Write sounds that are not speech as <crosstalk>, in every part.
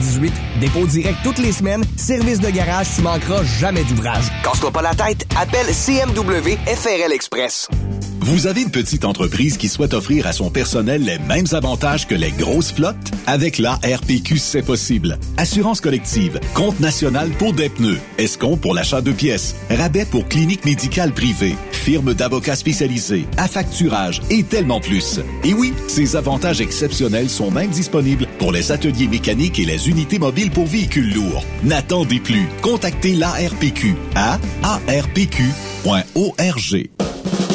5718. Dépôt direct toutes les semaines. Service de garage, tu manqueras jamais d'ouvrage. Casse-toi pas la tête. Appelle CMW FRL Express. Vous avez une petite entreprise qui souhaite offrir à son personnel les mêmes avantages que les grosses flottes? Avec la RPQ, c'est possible. Assurance collective, compte national pour des pneus, escompte pour l'achat de pièces, rabais pour clinique médicale privée, firme d'avocats spécialisés, affacturage et tellement plus. Et oui, ces avantages exceptionnels sont même disponibles pour les ateliers mécaniques et les unités mobiles pour véhicules lourds. N'attendez plus. Contactez l'ARPQ à arpq.org.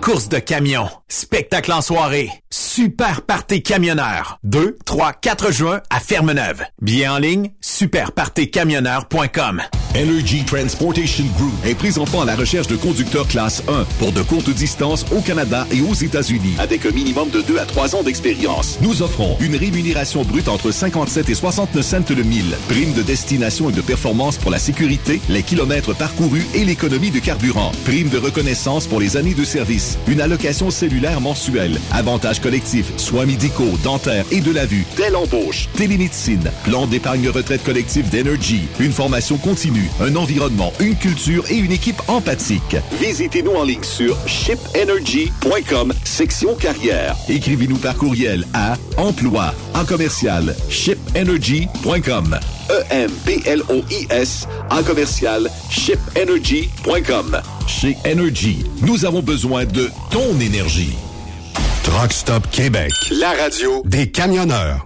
Course de camion, spectacle en soirée, super party camionneur. 2, 3, 4 juin à Fermeneuve. Bien en ligne, superpartycamionneur.com. Energy Transportation Group est présentement à la recherche de conducteurs classe 1 pour de courtes distances au Canada et aux États-Unis avec un minimum de 2 à 3 ans d'expérience. Nous offrons une rémunération brute entre 57 et 69 cents le mille, prime de destination et de performance pour la sécurité, les kilomètres parcourus et l'économie de carburant, prime de reconnaissance pour les années de service, une allocation cellulaire mensuelle, avantages collectifs, soins médicaux, dentaires et de la vue, dès l'embauche, télémédecine, plan d'épargne retraite collective d'Energy, une formation continue, un environnement, une culture et une équipe empathique. Visitez-nous en ligne sur shipenergy.com, section carrière. Écrivez-nous par courriel à emploi en commercial shipenergy.com. E-M-P-L-O-I-S en commercial shipenergy.com. Chez Energy, nous avons besoin de ton énergie. Truck Stop Québec. La radio Des camionneurs.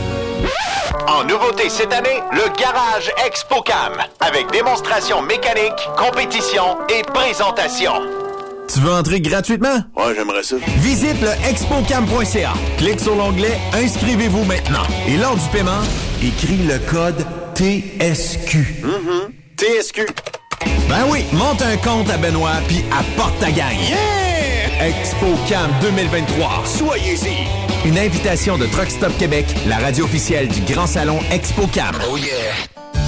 En nouveauté cette année, le Garage ExpoCam, avec démonstration mécanique, compétition et présentation. Tu veux entrer gratuitement? Ouais, j'aimerais ça. Visite le expocam.ca. Clique sur l'onglet Inscrivez-vous maintenant. Et lors du paiement, écris le code TSQ. TSQ. Ben oui, monte un compte à Benoît puis apporte ta gang. Yeah! ExpoCam 2023. Soyez-y. Une invitation de Truck Stop Québec, la radio officielle du Grand Salon ExpoCam. Oh yeah.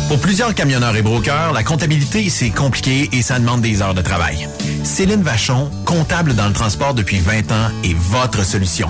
Pour plusieurs camionneurs et brokers, la comptabilité, c'est compliqué et ça demande des heures de travail. Céline Vachon, comptable dans le transport depuis 20 ans, est votre solution.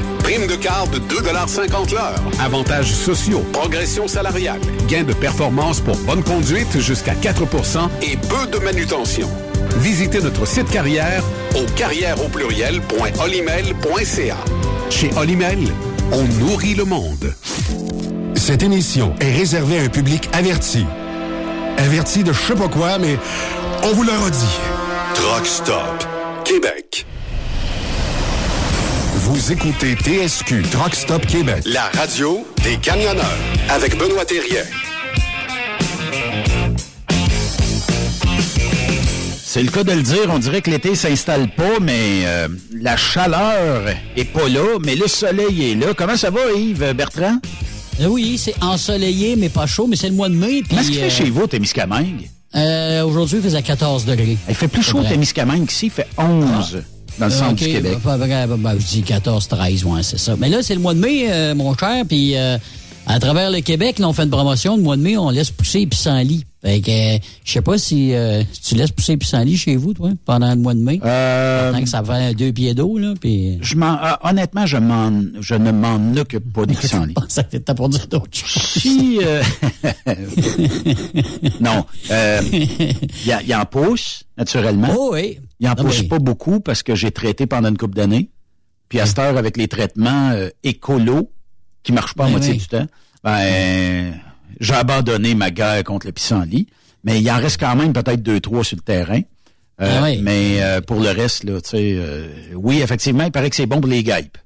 Prime de quart de 2,50 l'heure. Avantages sociaux, progression salariale, gains de performance pour bonne conduite jusqu'à 4% et peu de manutention. Visitez notre site carrière au carrière au pluriel.olimel.ca. Chez Olimel, on nourrit le monde. Cette émission est réservée à un public averti. Averti de je sais pas quoi, mais on vous le redit. Truck Stop Québec. Vous écoutez TSQ Truck Stop Québec, la radio des camionneurs avec Benoît Thérien. C'est le cas de le dire. On dirait que l'été s'installe pas, mais euh, la chaleur est pas là, mais le soleil est là. Comment ça va, Yves Bertrand? Euh, oui, c'est ensoleillé, mais pas chaud, mais c'est le mois de mai. Qu'est-ce qu'il fait euh, chez vous, Témiscamingue? Euh, Aujourd'hui, il faisait 14 degrés. Il fait plus chaud vrai. Témiscamingue qu'ici, il fait 11 dans le centre du Québec. bah, bah, bah, bah, je dis 14, 13, ouais, c'est ça. Mais là, c'est le mois de mai, euh, mon cher, puis euh, à travers le Québec, là, on fait une promotion. Le mois de mai, on laisse pousser les pissenlits. Fait que, euh, je sais pas si, tu laisses pousser les pissenlits chez vous, toi, pendant le mois de mai. Tant que ça fait deux pieds d'eau, là, puis... je m'en, honnêtement, je, m'en, je ne m'en occupe pas des <laughs> pissenlits. Je pensais que t'étais pour dire d'autres choses. Si, <laughs> non, il y, il en pousse, naturellement. Oh oui. Il en Ah pousse pas beaucoup parce que j'ai traité pendant une couple d'années. Puis à cette heure, avec les traitements euh, écolos, qui marchent pas à moitié oui. du temps, ben, j'ai abandonné ma guerre contre le pissenlit. Mais il en reste quand même peut-être deux, trois sur le terrain. Euh, Ah oui. Mais euh, pour le reste, là, tu sais, euh, oui, effectivement, il paraît que c'est bon pour les guêpes.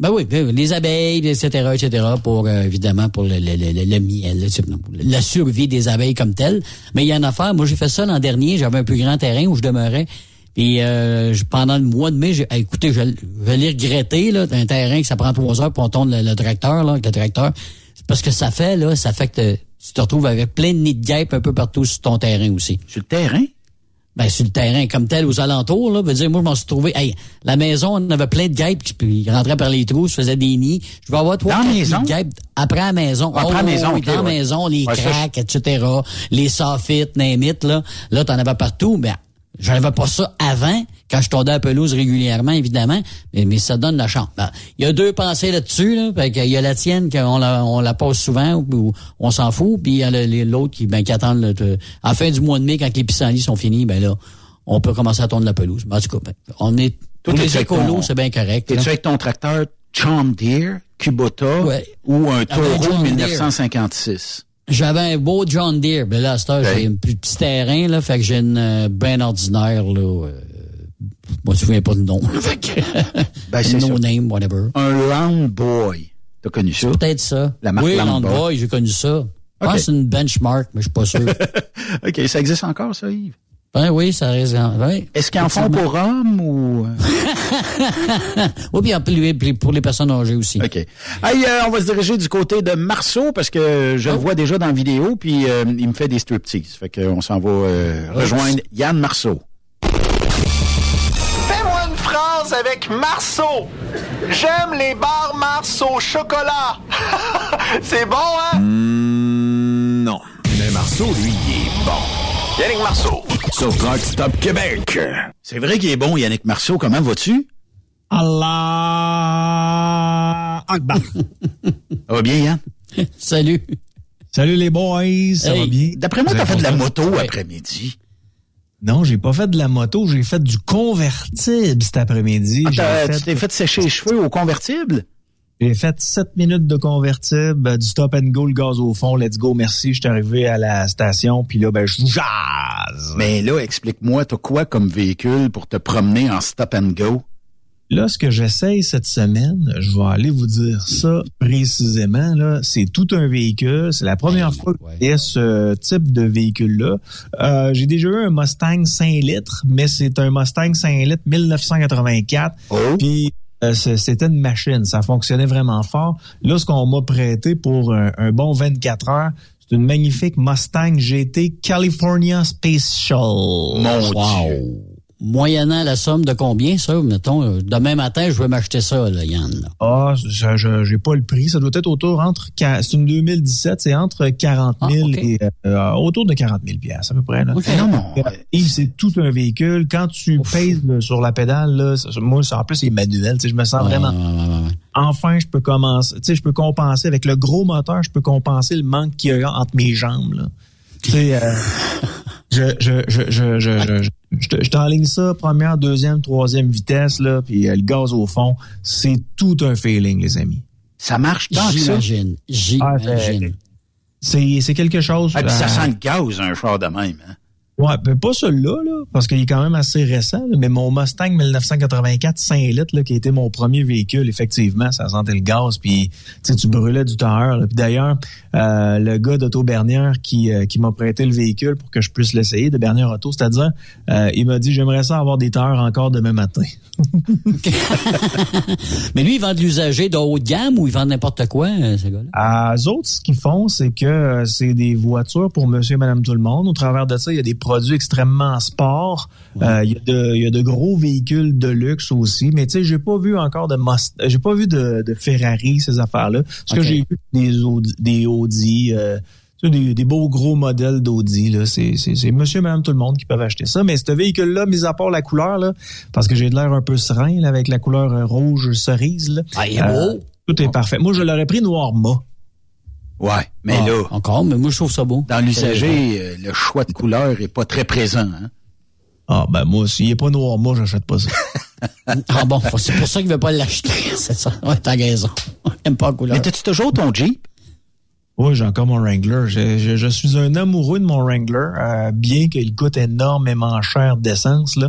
Ben oui, ben, les abeilles, etc., etc., pour euh, évidemment pour le, le, le, le- miel, la survie des abeilles comme telle. Mais il y a une affaire, moi j'ai fait ça l'an dernier, j'avais un plus grand terrain où je demeurais. Puis euh, pendant le mois de mai, j'ai écoutez, je, je vais les regretter, là, d'un terrain que ça prend trois heures pour on tourne le, le tracteur, là, avec le tracteur. C'est Parce que ça fait, là, ça fait que tu te retrouves avec plein de nids de guêpes un peu partout sur ton terrain aussi. Sur le terrain? Ben, sur le terrain, comme tel, aux alentours, là. Veut dire, moi, je m'en suis trouvé, hey, la maison, on avait plein de guêpes qui puis, rentraient par les trous, se faisaient des nids. Je vais avoir trois, guêpes après la maison. Après la Oh, maison, oui, ok, dans la ouais. maison, les Ouais, cracks, etc., les soffits, name là. Là, t'en avais partout. Ben, j'en avais pas ça avant, quand je tondais la pelouse régulièrement, évidemment, mais, mais ça donne la chance. Ben, Il y a deux pensées là-dessus, là. Qu'il y a la tienne, qu'on la, on la passe souvent, ou, ou on s'en fout, puis il y a l'autre qui, ben, qui attend le, à la fin du mois de mai, quand les pissenlits sont finis, ben là, on peut commencer à tondre la pelouse. Ben, en tout cas, ben, on est, t'es-tu les écolos, c'est bien correct. là. T'es-tu avec ton tracteur John Deere, Kubota Ouais. ou un Toro John Deere. 1956? J'avais un beau John Deere. Ben là, Ouais. j'ai un plus petit terrain, là, fait que j'ai une euh, ben ordinaire, là. Euh, moi, je me souviens pas de nom. fait que, <laughs> Ben, c'est no ça. name, whatever. Un Round Boy. T'as connu ça? Peut-être ça. La marque oui, Landboy. Landboy, j'ai connu ça. Je pense que c'est une benchmark, mais je suis pas sûr. <laughs> OK, ça existe encore, ça, Yves? Ben oui, ça reste... Ouais. Est-ce qu'ils en font pour hommes ou... euh? <laughs> Oui, puis plus, pour les personnes âgées aussi. OK. Hey, euh, on va se diriger du côté de Marceau parce que je le Oh. vois déjà dans la vidéo, puis euh, il me fait des striptease. Fait qu'on s'en va euh, rejoindre Yann Marceau. Fais-moi une phrase avec Marceau. J'aime les bars Mars au chocolat. <laughs> C'est bon, hein? Non. Mais Marceau, lui, il est bon. Yannick Marceau. Sur Rock Stop Québec. C'est vrai qu'il est bon, Yannick Marceau. Comment vas-tu? Allah Akbar. <laughs> Ça va bien, Yann? Salut. Salut les boys, ça Hey. va bien? D'après moi, t'as fait de la moto Ouais. après-midi. Non, j'ai pas fait de la moto, j'ai fait du convertible cet après-midi. Ah, J'ai t'as- fait- Tu t'es fait sécher les cheveux au convertible? J'ai fait 7 minutes de convertible, euh, du stop and go, le gaz au fond, let's go, merci. Je suis arrivé à la station, puis là, ben, je jase. Mais là, explique-moi, t'as quoi comme véhicule pour te promener en stop and go? Là, ce que j'essaye cette semaine, je vais aller vous dire ça précisément. Là, c'est tout un véhicule. C'est la première fois que j'ai ce type de véhicule-là. Euh, j'ai déjà eu un Mustang 5 litres, mais c'est un Mustang 5 litres 1984. Puis euh, c'était une machine. Ça fonctionnait vraiment fort. Là, ce qu'on m'a prêté pour un, un bon 24 heures, c'est une magnifique Mustang GT California Special. Mon Wow. Moyennant la somme de combien, ça? Mettons, euh, demain matin, je vais m'acheter ça, là, Yann. là. Ah, je, j'ai pas le prix. Ça doit être autour entre, c'est une 2017, c'est entre 40 000 et euh, autour de 40 000 pièces à peu près. Là. Ok. Non, non. Et c'est tout un véhicule. Quand tu pèses là, sur la pédale, là, moi, ça, en plus, c'est manuel. tu sais, Je me sens vraiment. Enfin, je peux commencer. Tu sais, je peux compenser avec le gros moteur. Je peux compenser le manque qu'il y a entre mes jambes. Là. Tu sais, euh, <laughs> je, je, je, je, je, je, je, je te- je t'enligne ça, première, deuxième, troisième vitesse, là, puis euh, le gaz au fond, c'est tout un feeling, les amis. Ça marche tant que ça? J'imagine. Ah, c'est- J'imagine. C'est c'est quelque chose. Ah, puis ça euh, sent le gaz, un char de même. Hein? Ouais, ben pas celui-là, là, parce qu'il est quand même assez récent, là, mais mon Mustang 1984 5 litres, là, qui a été mon premier véhicule, effectivement, ça sentait le gaz, puis tu brûlais du temps Puis d'ailleurs, euh, le gars d'Auto Bernière qui, euh, qui m'a prêté le véhicule pour que je puisse l'essayer, de Bernière Auto, c'est-à-dire, euh, il m'a dit, j'aimerais ça avoir des tailleurs encore demain matin. <laughs> Mais lui, il vend de l'usager de haut de gamme ou il vend n'importe quoi, euh, ce gars-là? À eux autres, ce qu'ils font, c'est que euh, c'est des voitures pour monsieur et madame tout le monde. Au travers de ça, il y a des produits extrêmement sport. Euh, il, y a de, il y a de gros véhicules de luxe aussi. Mais tu sais, j'ai pas vu encore de Must- j'ai pas vu de, de Ferrari, ces affaires-là. Ce que j'ai vu, des Audi, des, Audi euh, des, des beaux gros modèles d'Audi. C'est, monsieur madame tout le monde qui peuvent acheter ça. Mais ce véhicule-là, mis à part la couleur, là, parce que j'ai de l'air un peu serein là, avec la couleur euh, rouge cerise. Là, Ah, il est euh, beau. tout est parfait. Moi, je l'aurais pris noir mat. Ouais, mais Ah, là, Encore, mais moi, je trouve ça beau. dans l'usager, euh, le choix de couleur est pas très présent. Hein? Ah, ben moi, s'il est pas noir, moi, j'achète pas ça. <laughs> Ah bon, c'est pour ça qu'il veut pas l'acheter, <laughs> c'est ça. Ouais, t'as raison. J'aime pas la couleur. Mais t'as-tu toujours ton Jeep? Oui, j'ai encore mon Wrangler. Je, je- je suis un amoureux de mon Wrangler, euh, bien qu'il coûte énormément cher d'essence. là.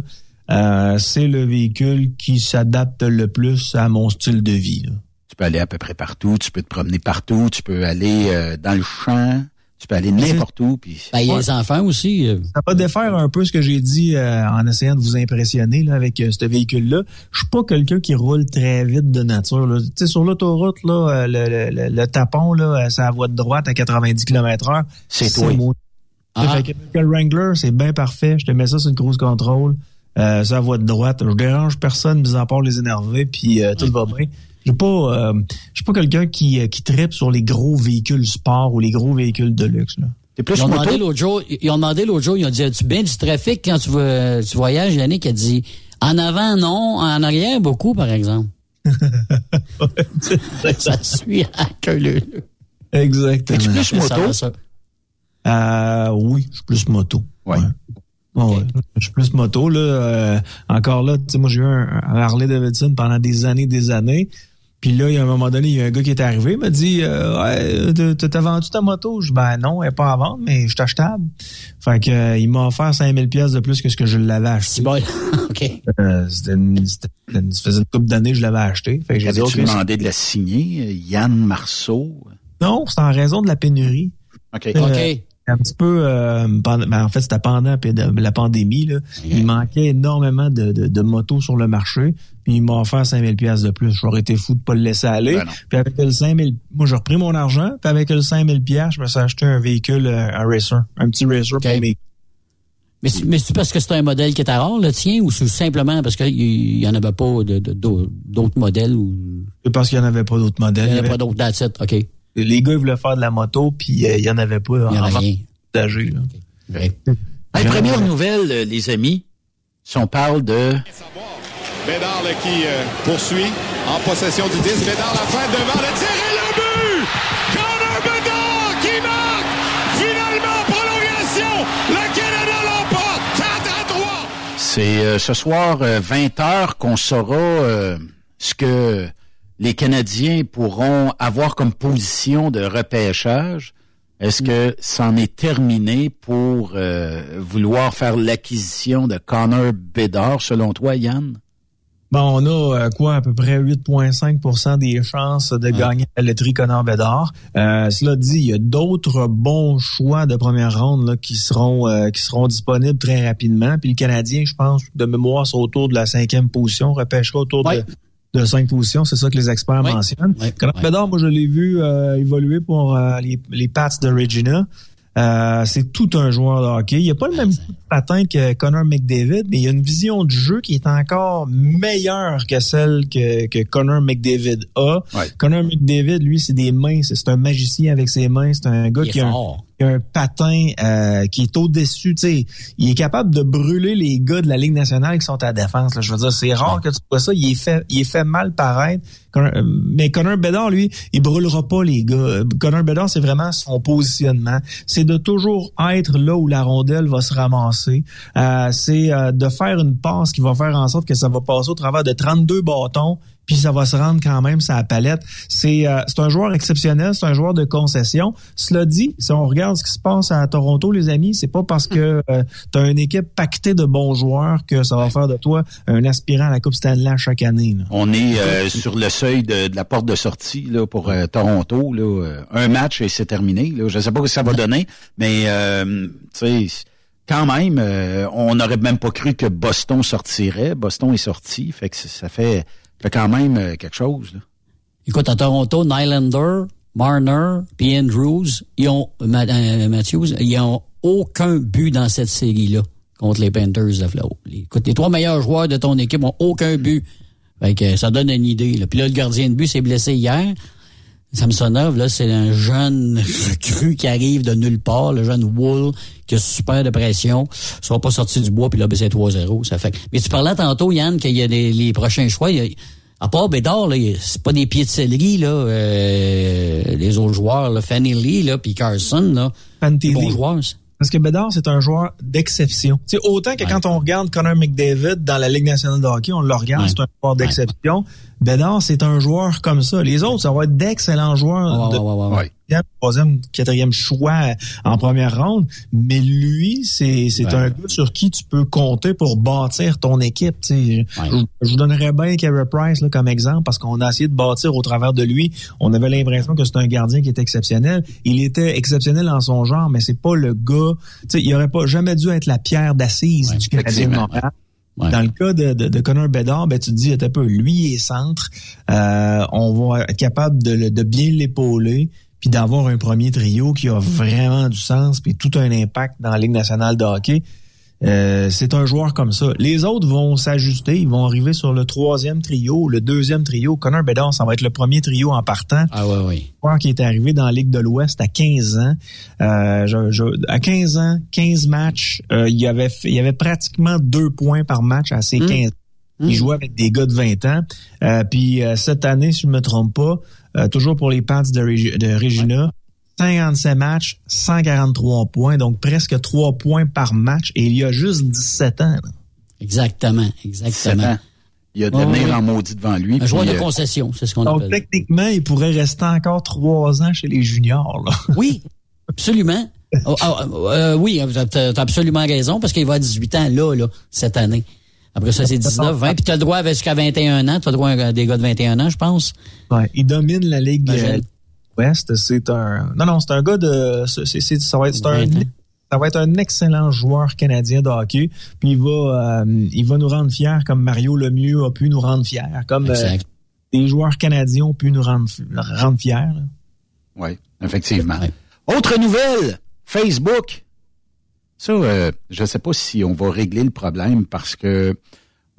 Euh, c'est le véhicule qui s'adapte le plus à mon style de vie. là. Tu peux aller à peu près partout, tu peux te promener partout, tu peux aller euh, dans le champ, Tu peux aller n'importe où. Puis... Ben, il y a les enfants aussi. euh. Ça va défaire un peu ce que j'ai dit euh, en essayant de vous impressionner là, avec euh, ce véhicule-là. Je suis pas quelqu'un qui roule très vite de nature. là. Tu sais, sur l'autoroute, là, le, le- le tapon, là, c'est à voie de droite à 90 km heure. C'est toi. moi. Ah. Fait que le Wrangler, c'est bien parfait. Je te mets ça sur une cruise control. Euh, c'est à voie de droite. Je dérange personne, mis à part les énerver, puis euh, tout va bien. Je suis pas, euh, je suis pas quelqu'un qui, euh, qui tripe sur les gros véhicules sport ou les gros véhicules de luxe. Là. Plus Ils ont, demandé l'autre jour, ils ont demandé l'autre jour, ils ont dit, as-tu bien du trafic quand tu, vas- tu voyages? Yannick? A dit, en avant, non. En arrière, beaucoup, par exemple. <laughs> ça suit à queue. Exactement. Es-tu plus moto? ça. Euh, oui, je suis plus moto. Ouais. Ouais, ouais. Je suis plus moto. Là, Euh, encore là, tu sais, moi j'ai eu un, un Harley Davidson pendant des années, des années. Puis là, il y a un moment donné, il y a un gars qui est arrivé, il m'a dit euh, Ouais, t'as- t'as vendu ta moto? Je dis ben non, elle est pas à vendre, mais je suis achetable. Fait que euh, il m'a offert 5000 pièces de plus que ce que je l'avais acheté. C'est bon. <laughs> OK. Euh, c'était une- c'était une- ça faisait une couple d'années que je l'avais acheté. Fait que j'ai dit demandé de la signer? euh, Yann Marceau? Non, c'est en raison de la pénurie. OK. Euh, OK. Un petit peu euh, pendant, ben, en fait c'était pendant la pandémie là, il manquait énormément de, de, de motos sur le marché. Puis il m'a offert 5000 pièces de plus. J'aurais été fou de pas le laisser aller. Ben puis avec le 5000 moi j'ai repris mon argent. Puis avec le 5000 pièces je me suis acheté un véhicule euh, un racer un petit racer pour mes Mais, c'est- mais c'est parce que c'est un modèle qui est rare, le tien, ou c'est simplement parce qu'il y en avait pas de- de- d'au- d'autres modèles ou c'est parce qu'il y en avait pas d'autres modèles. N'y Il y en avait pas d'autres dates, OK. Il les gars ils voulaient faire de la moto puis euh, il y en avait pas n'y en en a vente rien. usagée, là. OK. Hey, première nouvelle, euh, les amis, si on parle de... Bédard là, qui euh, poursuit en possession du disque. Bédard la fin devant le tir et le but! Connor Bédard qui marque! Finalement, prolongation! Le Canada l'emporte! 4 à 3! C'est euh, ce soir, 20h, qu'on saura euh, ce que les Canadiens pourront avoir comme position de repêchage. Est-ce que c'en est terminé pour euh, vouloir faire l'acquisition de Connor Bedard, selon toi, Yann? Bon, on a euh, quoi à peu près 8,5% des chances de gagner la loterie Connor Bedard. Euh, cela dit, il y a d'autres bons choix de première ronde là, qui seront euh, qui seront disponibles très rapidement. Puis le Canadien, je pense, de mémoire, c'est autour de la cinquième position, repêchera autour Ouais. de, de cinq positions. C'est ça que les experts mentionnent. Ouais. Bedard, moi, je l'ai vu euh, évoluer pour euh, les, les Pats de Regina. Euh, c'est tout un joueur de hockey. Il n'y a pas le même patin que Connor McDavid, mais il y a une vision du jeu qui est encore meilleure que celle que, que Connor McDavid a. Ouais. Connor McDavid, lui, c'est des mains. C'est un magicien avec ses mains. C'est un gars Il qui a un, fort. qui a un patin euh, qui est au-dessus. Tu sais, il est capable de brûler les gars de la Ligue nationale qui sont à la défense. là. Je veux dire, c'est rare que tu vois ça. Il est fait, il est fait mal paraître. Euh, Mais Connor Bedard, lui, il brûlera pas les gars. Euh, Connor Bedard, c'est vraiment son positionnement. C'est de toujours être là où la rondelle va se ramasser. Euh, c'est euh, de faire une passe qui va faire en sorte que ça va passer au travers de 32 bâtons puis ça va se rendre quand même sa palette. C'est euh, c'est un joueur exceptionnel, c'est un joueur de concession. Cela dit, si on regarde ce qui se passe à Toronto, les amis, c'est pas parce que euh, tu as une équipe pactée de bons joueurs que ça va faire de toi un aspirant à la Coupe Stanley chaque année. On est euh, sur le seuil de, la porte de sortie là, pour euh, Toronto. Là, euh, un match et c'est terminé. Là. Je ne sais pas ce que ça va donner, mais euh, tu sais, quand même, euh, on n'aurait même pas cru que Boston sortirait. Boston est sorti, fait que ça fait, fait quand même euh, quelque chose. Là. Écoute, à Toronto, Nylander, Marner, puis Andrews, ils euh, Matthews, ils ont aucun but dans cette série-là contre les Panthers de Floride. Écoute, les trois meilleurs joueurs de ton équipe ont aucun but. Fait que ça donne une idée. Là. Puis là, le gardien de but s'est blessé hier. Samsonov, là, c'est un jeune recrue qui arrive de nulle part, le jeune Wool, qui a super de pression, sera pas sorti du bois, puis là, ben, c'est 3-0. Ça fait. Mais tu parlais tantôt, Yann, qu'il y a des, les prochains choix. il y a- à part Bédard, là, c'est pas des pieds de céleri, là, euh, les autres joueurs, là, Fanny Lee, là, puis Carson, là. Bons joueurs. Parce que Bedard, c'est un joueur d'exception. Sais, autant que quand on regarde Connor McDavid dans la Ligue nationale de hockey, on le regarde, Ouais. c'est un joueur d'exception. Bédard, c'est un joueur comme ça. Les autres, ça va être d'excellents joueurs. Ouais, de troisième, quatrième choix en première ronde. Mais lui, c'est un gars sur qui tu peux compter pour bâtir ton équipe. Je, je, vous donnerais bien Carey Price là, comme exemple parce qu'on a essayé de bâtir au travers de lui. On avait l'impression que c'était un gardien qui était exceptionnel. Il était exceptionnel en son genre, mais c'est pas le gars. Il aurait pas jamais dû être la pierre d'assise du Canadien de Montréal. Dans le cas de, Connor Bedard, ben, tu te dis, un peu, lui est centre. Euh, on va être capable de, de bien l'épauler puis d'avoir un premier trio qui a vraiment du sens, puis tout un impact dans la Ligue nationale de hockey. Euh, c'est un joueur comme ça. Les autres vont s'ajuster, ils vont arriver sur le troisième trio, le deuxième trio. Connor Bedard, ça va être le premier trio en partant. Ah ouais, oui. Joueur qui est arrivé dans la Ligue de l'Ouest à 15 ans. Euh, je, à 15 ans, 15 matchs, euh, il, y avait, il y avait pratiquement deux points par match à ses 15 mmh. ans. Il mmh. jouait avec des gars de 20 ans. Euh, puis cette année, si je me trompe pas, euh, toujours pour les Pats de, de Regina. 57 matchs, 143 points, donc presque 3 points par match, et il y a juste 17 ans. Exactement, exactement. Il y a devenir en maudit devant lui. Un joueur de euh, concession, c'est ce qu'on appelle. Donc, techniquement, il pourrait rester encore 3 ans chez les juniors. <laughs> Oui, absolument. Oh, ah, euh, oui, tu as, absolument raison, parce qu'il va à 18 ans là, là, cette année. Après ça, c'est 19, 20. Puis tu as le droit jusqu'à 21 ans. Tu as le droit à des gars de 21 ans, je pense. Ouais, il domine la Ligue euh, Ouest. C'est un... Non, non, c'est un gars de... C'est, ça, va être, un... ça va être un excellent joueur canadien de hockey. Puis il va, euh, il va nous rendre fiers comme Mario Lemieux a pu nous rendre fiers. Comme euh, des joueurs canadiens ont pu nous rendre, rendre fiers. Oui, effectivement. Autre nouvelle, Facebook ça, euh, je ne sais pas si on va régler le problème parce que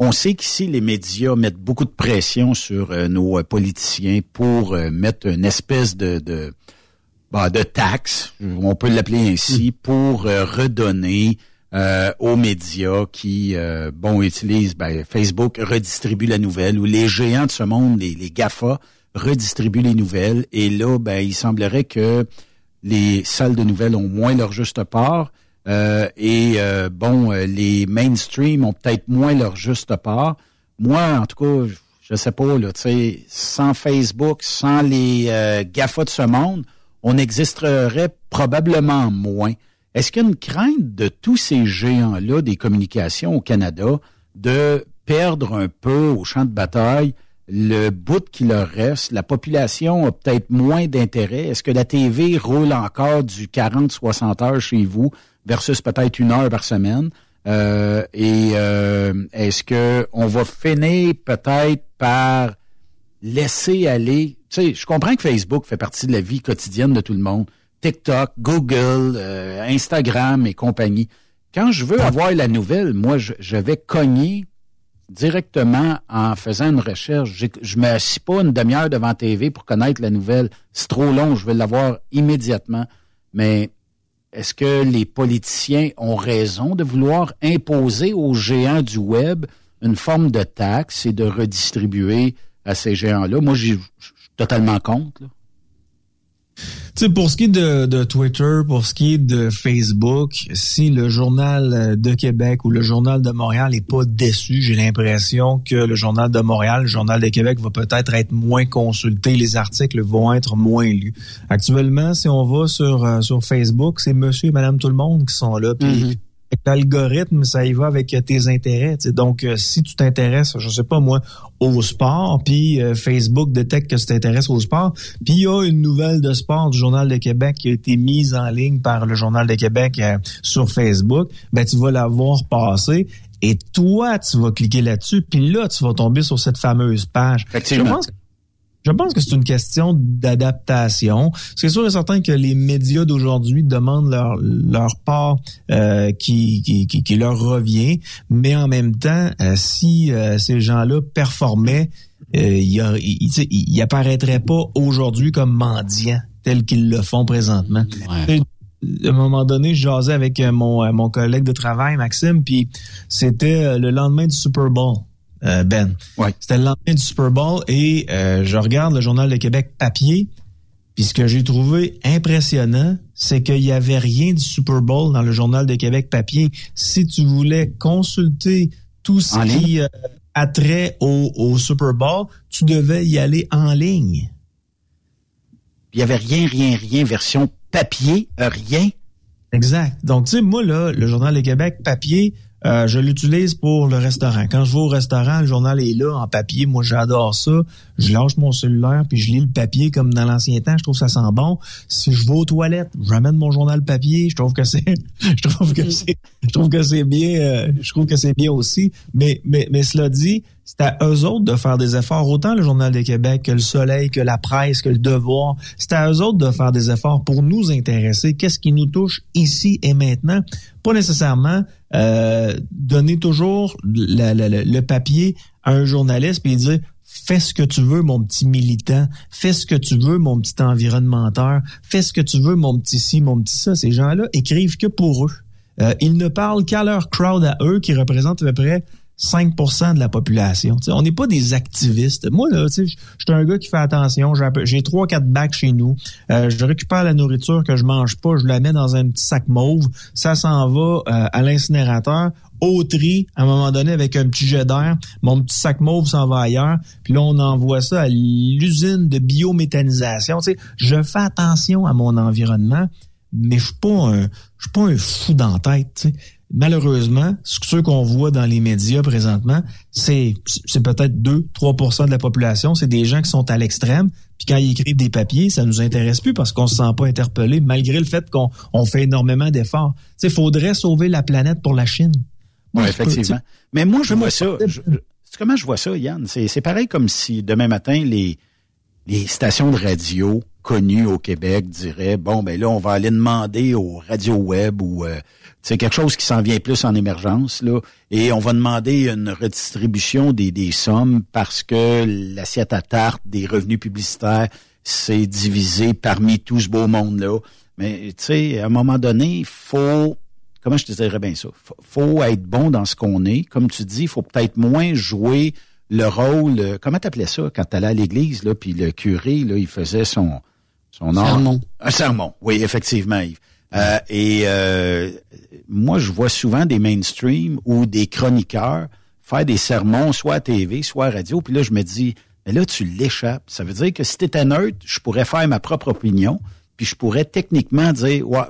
on sait qu'ici, les médias mettent beaucoup de pression sur euh, nos euh, politiciens pour mettre une espèce de, de, bah, de taxe, on peut l'appeler ainsi, mm. pour redonner aux médias qui, bon, utilisent ben, Facebook, redistribue la nouvelle, ou les géants de ce monde, les, les GAFA, redistribuent les nouvelles. Et là, ben, il semblerait que les salles de nouvelles ont moins leur juste part. Euh, et euh, bon, euh, les mainstream ont peut-être moins leur juste part. Moi, en tout cas, je sais pas, là, sans Facebook, sans les GAFA de ce monde, on existerait probablement moins. Est-ce qu'il y a une crainte de tous ces géants-là des communications au Canada de perdre un peu au champ de bataille le bout qui leur reste? La population a peut-être moins d'intérêt. Est-ce que la TV roule encore du 40-60 heures chez vous? Versus peut-être une heure par semaine. Euh, et euh, est-ce que on va finir peut-être par laisser aller Tu sais, je comprends que Facebook fait partie de la vie quotidienne de tout le monde. TikTok, Google, euh, Instagram et compagnie. Quand je veux avoir la nouvelle, moi, je, vais cogner directement en faisant une recherche. Je, je me assis pas une demi-heure devant TV pour connaître la nouvelle. C'est trop long, je veux l'avoir immédiatement. Mais est-ce que les politiciens ont raison de vouloir imposer aux géants du web une forme de taxe et de redistribuer à ces géants-là? Moi, je suis totalement contre. Tu pour ce qui est de, Twitter, pour ce qui est de Facebook, si le journal de Québec ou le journal de Montréal n'est pas déçu, j'ai l'impression que le journal de Montréal, le journal de Québec va peut-être être moins consulté, les articles vont être moins lus. Actuellement, si on va sur euh, sur Facebook, c'est Monsieur et Madame tout le monde qui sont là, puis mm-hmm l'algorithme, ça y va avec tes intérêts. Donc, euh, si tu t'intéresses, je sais pas moi, au sport, puis euh, Facebook détecte que tu t'intéresses au sport, puis il y a une nouvelle de sport du Journal de Québec qui a été mise en ligne par le Journal de Québec euh, sur Facebook, ben tu vas la voir passer et toi, tu vas cliquer là-dessus, puis là, tu vas tomber sur cette fameuse page. Effectivement. Je pense que c'est une question d'adaptation. C'est sûr et certain que les médias d'aujourd'hui demandent leur, leur part euh, qui, qui, qui, leur revient, mais en même temps, euh, si euh, ces gens-là performaient, ils il, apparaîtraient pas aujourd'hui comme mendiants tels qu'ils le font présentement. À un moment donné, je jasais avec mon, mon collègue de travail, Maxime, puis c'était le lendemain du Super Bowl. Euh, ben. C'était le lendemain du Super Bowl et euh, je regarde le Journal de Québec papier. Puis ce que j'ai trouvé impressionnant, c'est qu'il n'y avait rien du Super Bowl dans le Journal de Québec papier. Si tu voulais consulter tout ce qui euh, attrait au, au Super Bowl, tu devais y aller en ligne. Il y avait rien, rien, rien, version papier, euh, rien. Exact. Donc, tu sais, moi, là, le Journal de Québec, papier, euh, je l'utilise pour le restaurant. Quand je vais au restaurant, le journal est là en papier. Moi, j'adore ça. Je lâche mon cellulaire puis je lis le papier comme dans l'ancien temps. Je trouve que ça sent bon. Si je vais aux toilettes, j'amène mon journal papier. Je trouve que c'est, <laughs> je trouve que c'est, je trouve que c'est bien. Euh, je trouve que c'est bien aussi. Mais, mais, mais cela dit, c'est à eux autres de faire des efforts. Autant le Journal de Québec que le Soleil, que la presse, que le Devoir. C'est à eux autres de faire des efforts pour nous intéresser. Qu'est-ce qui nous touche ici et maintenant? Pas nécessairement euh, donner toujours le papier à un journaliste et dire fais ce que tu veux, mon petit militant, fais ce que tu veux, mon petit environnementeur, fais ce que tu veux, mon petit ci, mon petit ça. Ces gens-là écrivent que pour eux. Euh, ils ne parlent qu'à leur crowd à eux, qui représente à peu près 5% de la population. on n'est pas des activistes. Moi, là, je suis un gars qui fait attention. J'ai trois, quatre bacs chez nous. Euh, je récupère la nourriture que je mange pas, je la mets dans un petit sac mauve. Ça s'en va euh, à l'incinérateur. Au tri, à un moment donné, avec un petit jet d'air, mon petit sac mauve s'en va ailleurs. Puis là, on envoie ça à l'usine de biométhanisation. je fais attention à mon environnement, mais je suis pas un, je suis pas un fou dans la tête malheureusement, ce qu'on voit dans les médias présentement, c'est c'est peut-être 2-3% de la population. C'est des gens qui sont à l'extrême. Puis quand ils écrivent des papiers, ça nous intéresse plus parce qu'on se sent pas interpellé, malgré le fait qu'on on fait énormément d'efforts. Tu sais, faudrait sauver la planète pour la Chine. Oui, effectivement. Mais moi, je vois ça. comment je vois ça, Yann? C'est pareil comme si demain matin, les, les stations de radio connues au Québec diraient, bon, ben là, on va aller demander aux radios web ou... Euh, c'est quelque chose qui s'en vient plus en émergence, là. Et on va demander une redistribution des, des sommes parce que l'assiette à tarte des revenus publicitaires s'est divisée parmi tout ce beau monde-là. Mais, tu sais, à un moment donné, il faut, comment je te dirais bien ça? Faut, faut être bon dans ce qu'on est. Comme tu dis, il faut peut-être moins jouer le rôle, comment t'appelais ça quand t'allais à l'église, là, puis le curé, là, il faisait son, son sermon. Un sermon, oui, effectivement, Yves. Euh, et euh, moi, je vois souvent des mainstream ou des chroniqueurs faire des sermons, soit à TV, soit à radio, puis là, je me dis, mais là, tu l'échappes. Ça veut dire que si t'étais neutre, je pourrais faire ma propre opinion, puis je pourrais techniquement dire, ouais,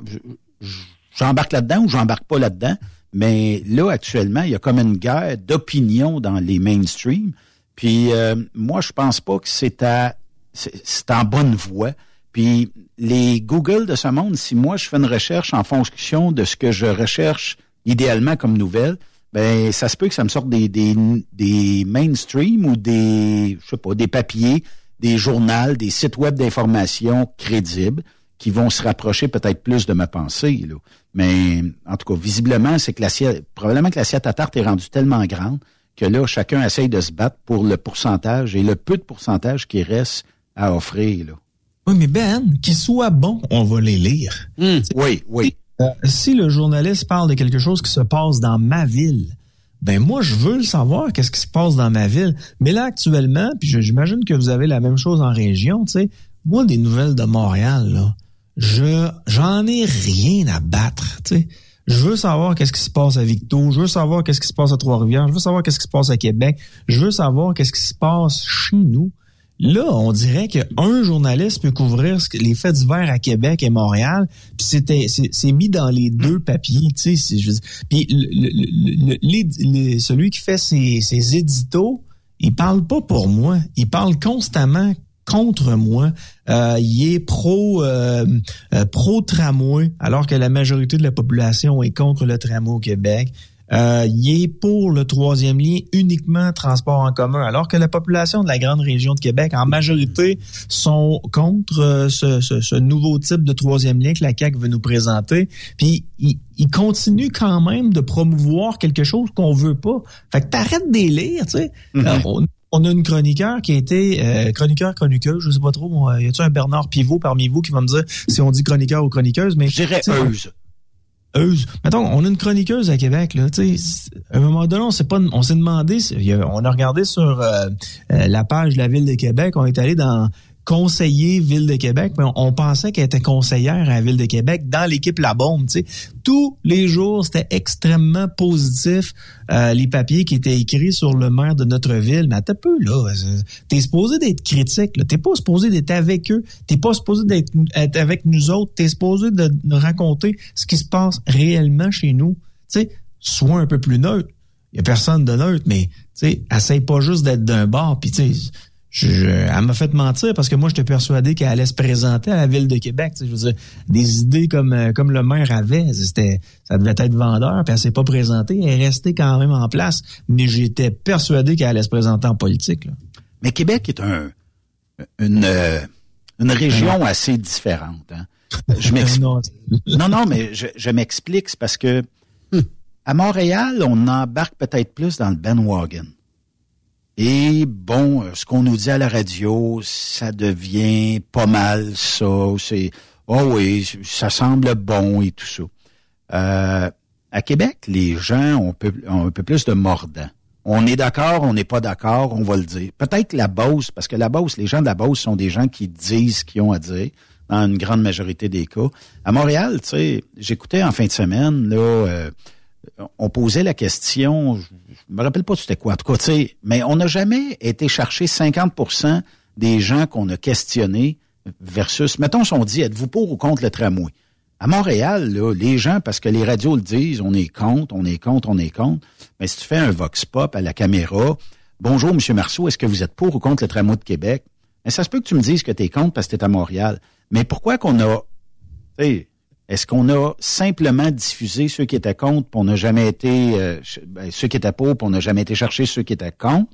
j'embarque là-dedans ou j'embarque pas là-dedans. Mais là, actuellement, il y a comme une guerre d'opinion dans les mainstream. Puis euh, moi, je pense pas que c'est à c'est en bonne voie. Puis les Google de ce monde, si moi je fais une recherche en fonction de ce que je recherche idéalement comme nouvelle, ben ça se peut que ça me sorte des, des, des mainstream ou des je sais pas des papiers, des journaux, des sites web d'information crédibles qui vont se rapprocher peut-être plus de ma pensée. Là. Mais en tout cas, visiblement, c'est que l'assiette, probablement que l'assiette à tarte est rendue tellement grande que là, chacun essaye de se battre pour le pourcentage et le peu de pourcentage qui reste à offrir. Là. Oui, mais Ben, qu'il soit bon, on va les lire. Hmm. Oui, oui. Euh, si le journaliste parle de quelque chose qui se passe dans ma ville, ben moi je veux le savoir qu'est-ce qui se passe dans ma ville. Mais là actuellement, puis j'imagine que vous avez la même chose en région, tu sais. Moi des nouvelles de Montréal là, je j'en ai rien à battre, tu sais. Je veux savoir qu'est-ce qui se passe à Victo, je veux savoir qu'est-ce qui se passe à Trois-Rivières, je veux savoir qu'est-ce qui se passe à Québec, je veux savoir qu'est-ce qui se passe chez nous. Là, on dirait qu'un journaliste peut couvrir les faits divers à Québec et Montréal, puis c'était c'est mis dans les deux papiers, tu sais. Puis le, celui qui fait ses, ses éditos, il parle pas pour moi, il parle constamment contre moi. Euh, il est pro euh, euh, pro tramway, alors que la majorité de la population est contre le tramway au Québec. Euh, il est pour le troisième lien uniquement transport en commun, alors que la population de la grande région de Québec, en majorité, sont contre euh, ce, ce, nouveau type de troisième lien que la CAQ veut nous présenter. Puis il, il continue quand même de promouvoir quelque chose qu'on veut pas. Fait que t'arrêtes des lire, tu sais. Mm-hmm. Euh, on, a une chroniqueur qui a été euh, chroniqueur, chroniqueuse, je sais pas trop. y a-t-il un Bernard Pivot parmi vous qui va me dire si on dit chroniqueur ou chroniqueuse? Mais je dirais Mettons, on a une chroniqueuse à Québec, là, tu sais, à un moment donné, on s'est pas, on s'est demandé, on a regardé sur euh, euh, la page de la Ville de Québec, on est allé dans conseiller Ville de Québec, mais on, pensait qu'elle était conseillère à Ville de Québec dans l'équipe La Bombe. Tous les jours, c'était extrêmement positif, euh, les papiers qui étaient écrits sur le maire de notre ville. Mais attends peu, là, t'es supposé d'être critique. T'es pas supposé d'être avec eux. T'es pas supposé d'être être avec nous autres. T'es supposé de, raconter ce qui se passe réellement chez nous. Tu sais, sois un peu plus neutre. Il a personne de neutre, mais tu sais, essaye pas juste d'être d'un bord. Puis tu je, elle m'a fait mentir parce que moi, j'étais persuadé qu'elle allait se présenter à la ville de Québec. Je veux dire, des idées comme euh, comme le maire avait, c'était ça devait être vendeur, puis elle s'est pas présentée. Elle est restée quand même en place, mais j'étais persuadé qu'elle allait se présenter en politique. Mais Québec est un une euh, une région assez différente. Hein? Je m'explique. <laughs> non, non, mais je, je m'explique, c'est parce que hmm, à Montréal, on embarque peut-être plus dans le bandwagon. Et bon, euh, ce qu'on nous dit à la radio, ça devient pas mal ça. C'est oh oui, ça semble bon et tout ça. Euh, à Québec, les gens ont, un peu plus de mordant. On est d'accord, on n'est pas d'accord, on va le dire. Peut-être la Beauce, parce que la Beauce, les gens de la Beauce sont des gens qui disent ce qu'ils ont à dire dans une grande majorité des cas. À Montréal, tu sais, j'écoutais en fin de semaine, là, euh, on posait la question, je me rappelle pas c'était quoi, en tout cas, mais on n'a jamais été chercher 50% des gens qu'on a questionnés versus, mettons, si on dit, êtes-vous pour ou contre le tramway? À Montréal, là, les gens, parce que les radios le disent, on est contre, on est contre, on est contre. Mais si tu fais un vox pop à la caméra, bonjour, Monsieur Marceau, est-ce que vous êtes pour ou contre le tramway de Québec? Ça se peut que tu me dises que tu es contre parce que tu es à Montréal. Mais pourquoi qu'on a, est-ce qu'on a simplement diffusé ceux qui étaient contre pour ne jamais été euh, ben, ceux qui étaient pour pour ne jamais été chercher ceux qui étaient contre?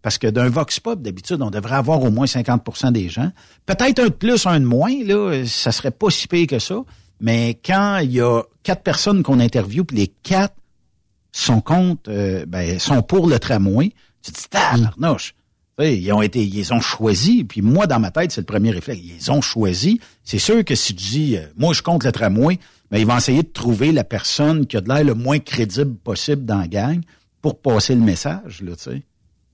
Parce que d'un vox pop, d'habitude, on devrait avoir au moins 50% des gens. Peut-être un de plus, un de moins, là, ça serait pas si pire que ça. Mais quand il y a quatre personnes qu'on interviewe, puis les quatre sont contre, euh, ben, sont pour le tramway, tu te dis, tabarnouche, ils ont été, ils ont choisi. Puis moi, dans ma tête, c'est le premier réflexe. Ils ont choisi. C'est sûr que si tu dis, euh, moi, je compte le tramway, mais ils vont essayer de trouver la personne qui a de l'air le moins crédible possible dans la gang pour passer le message, là, tu.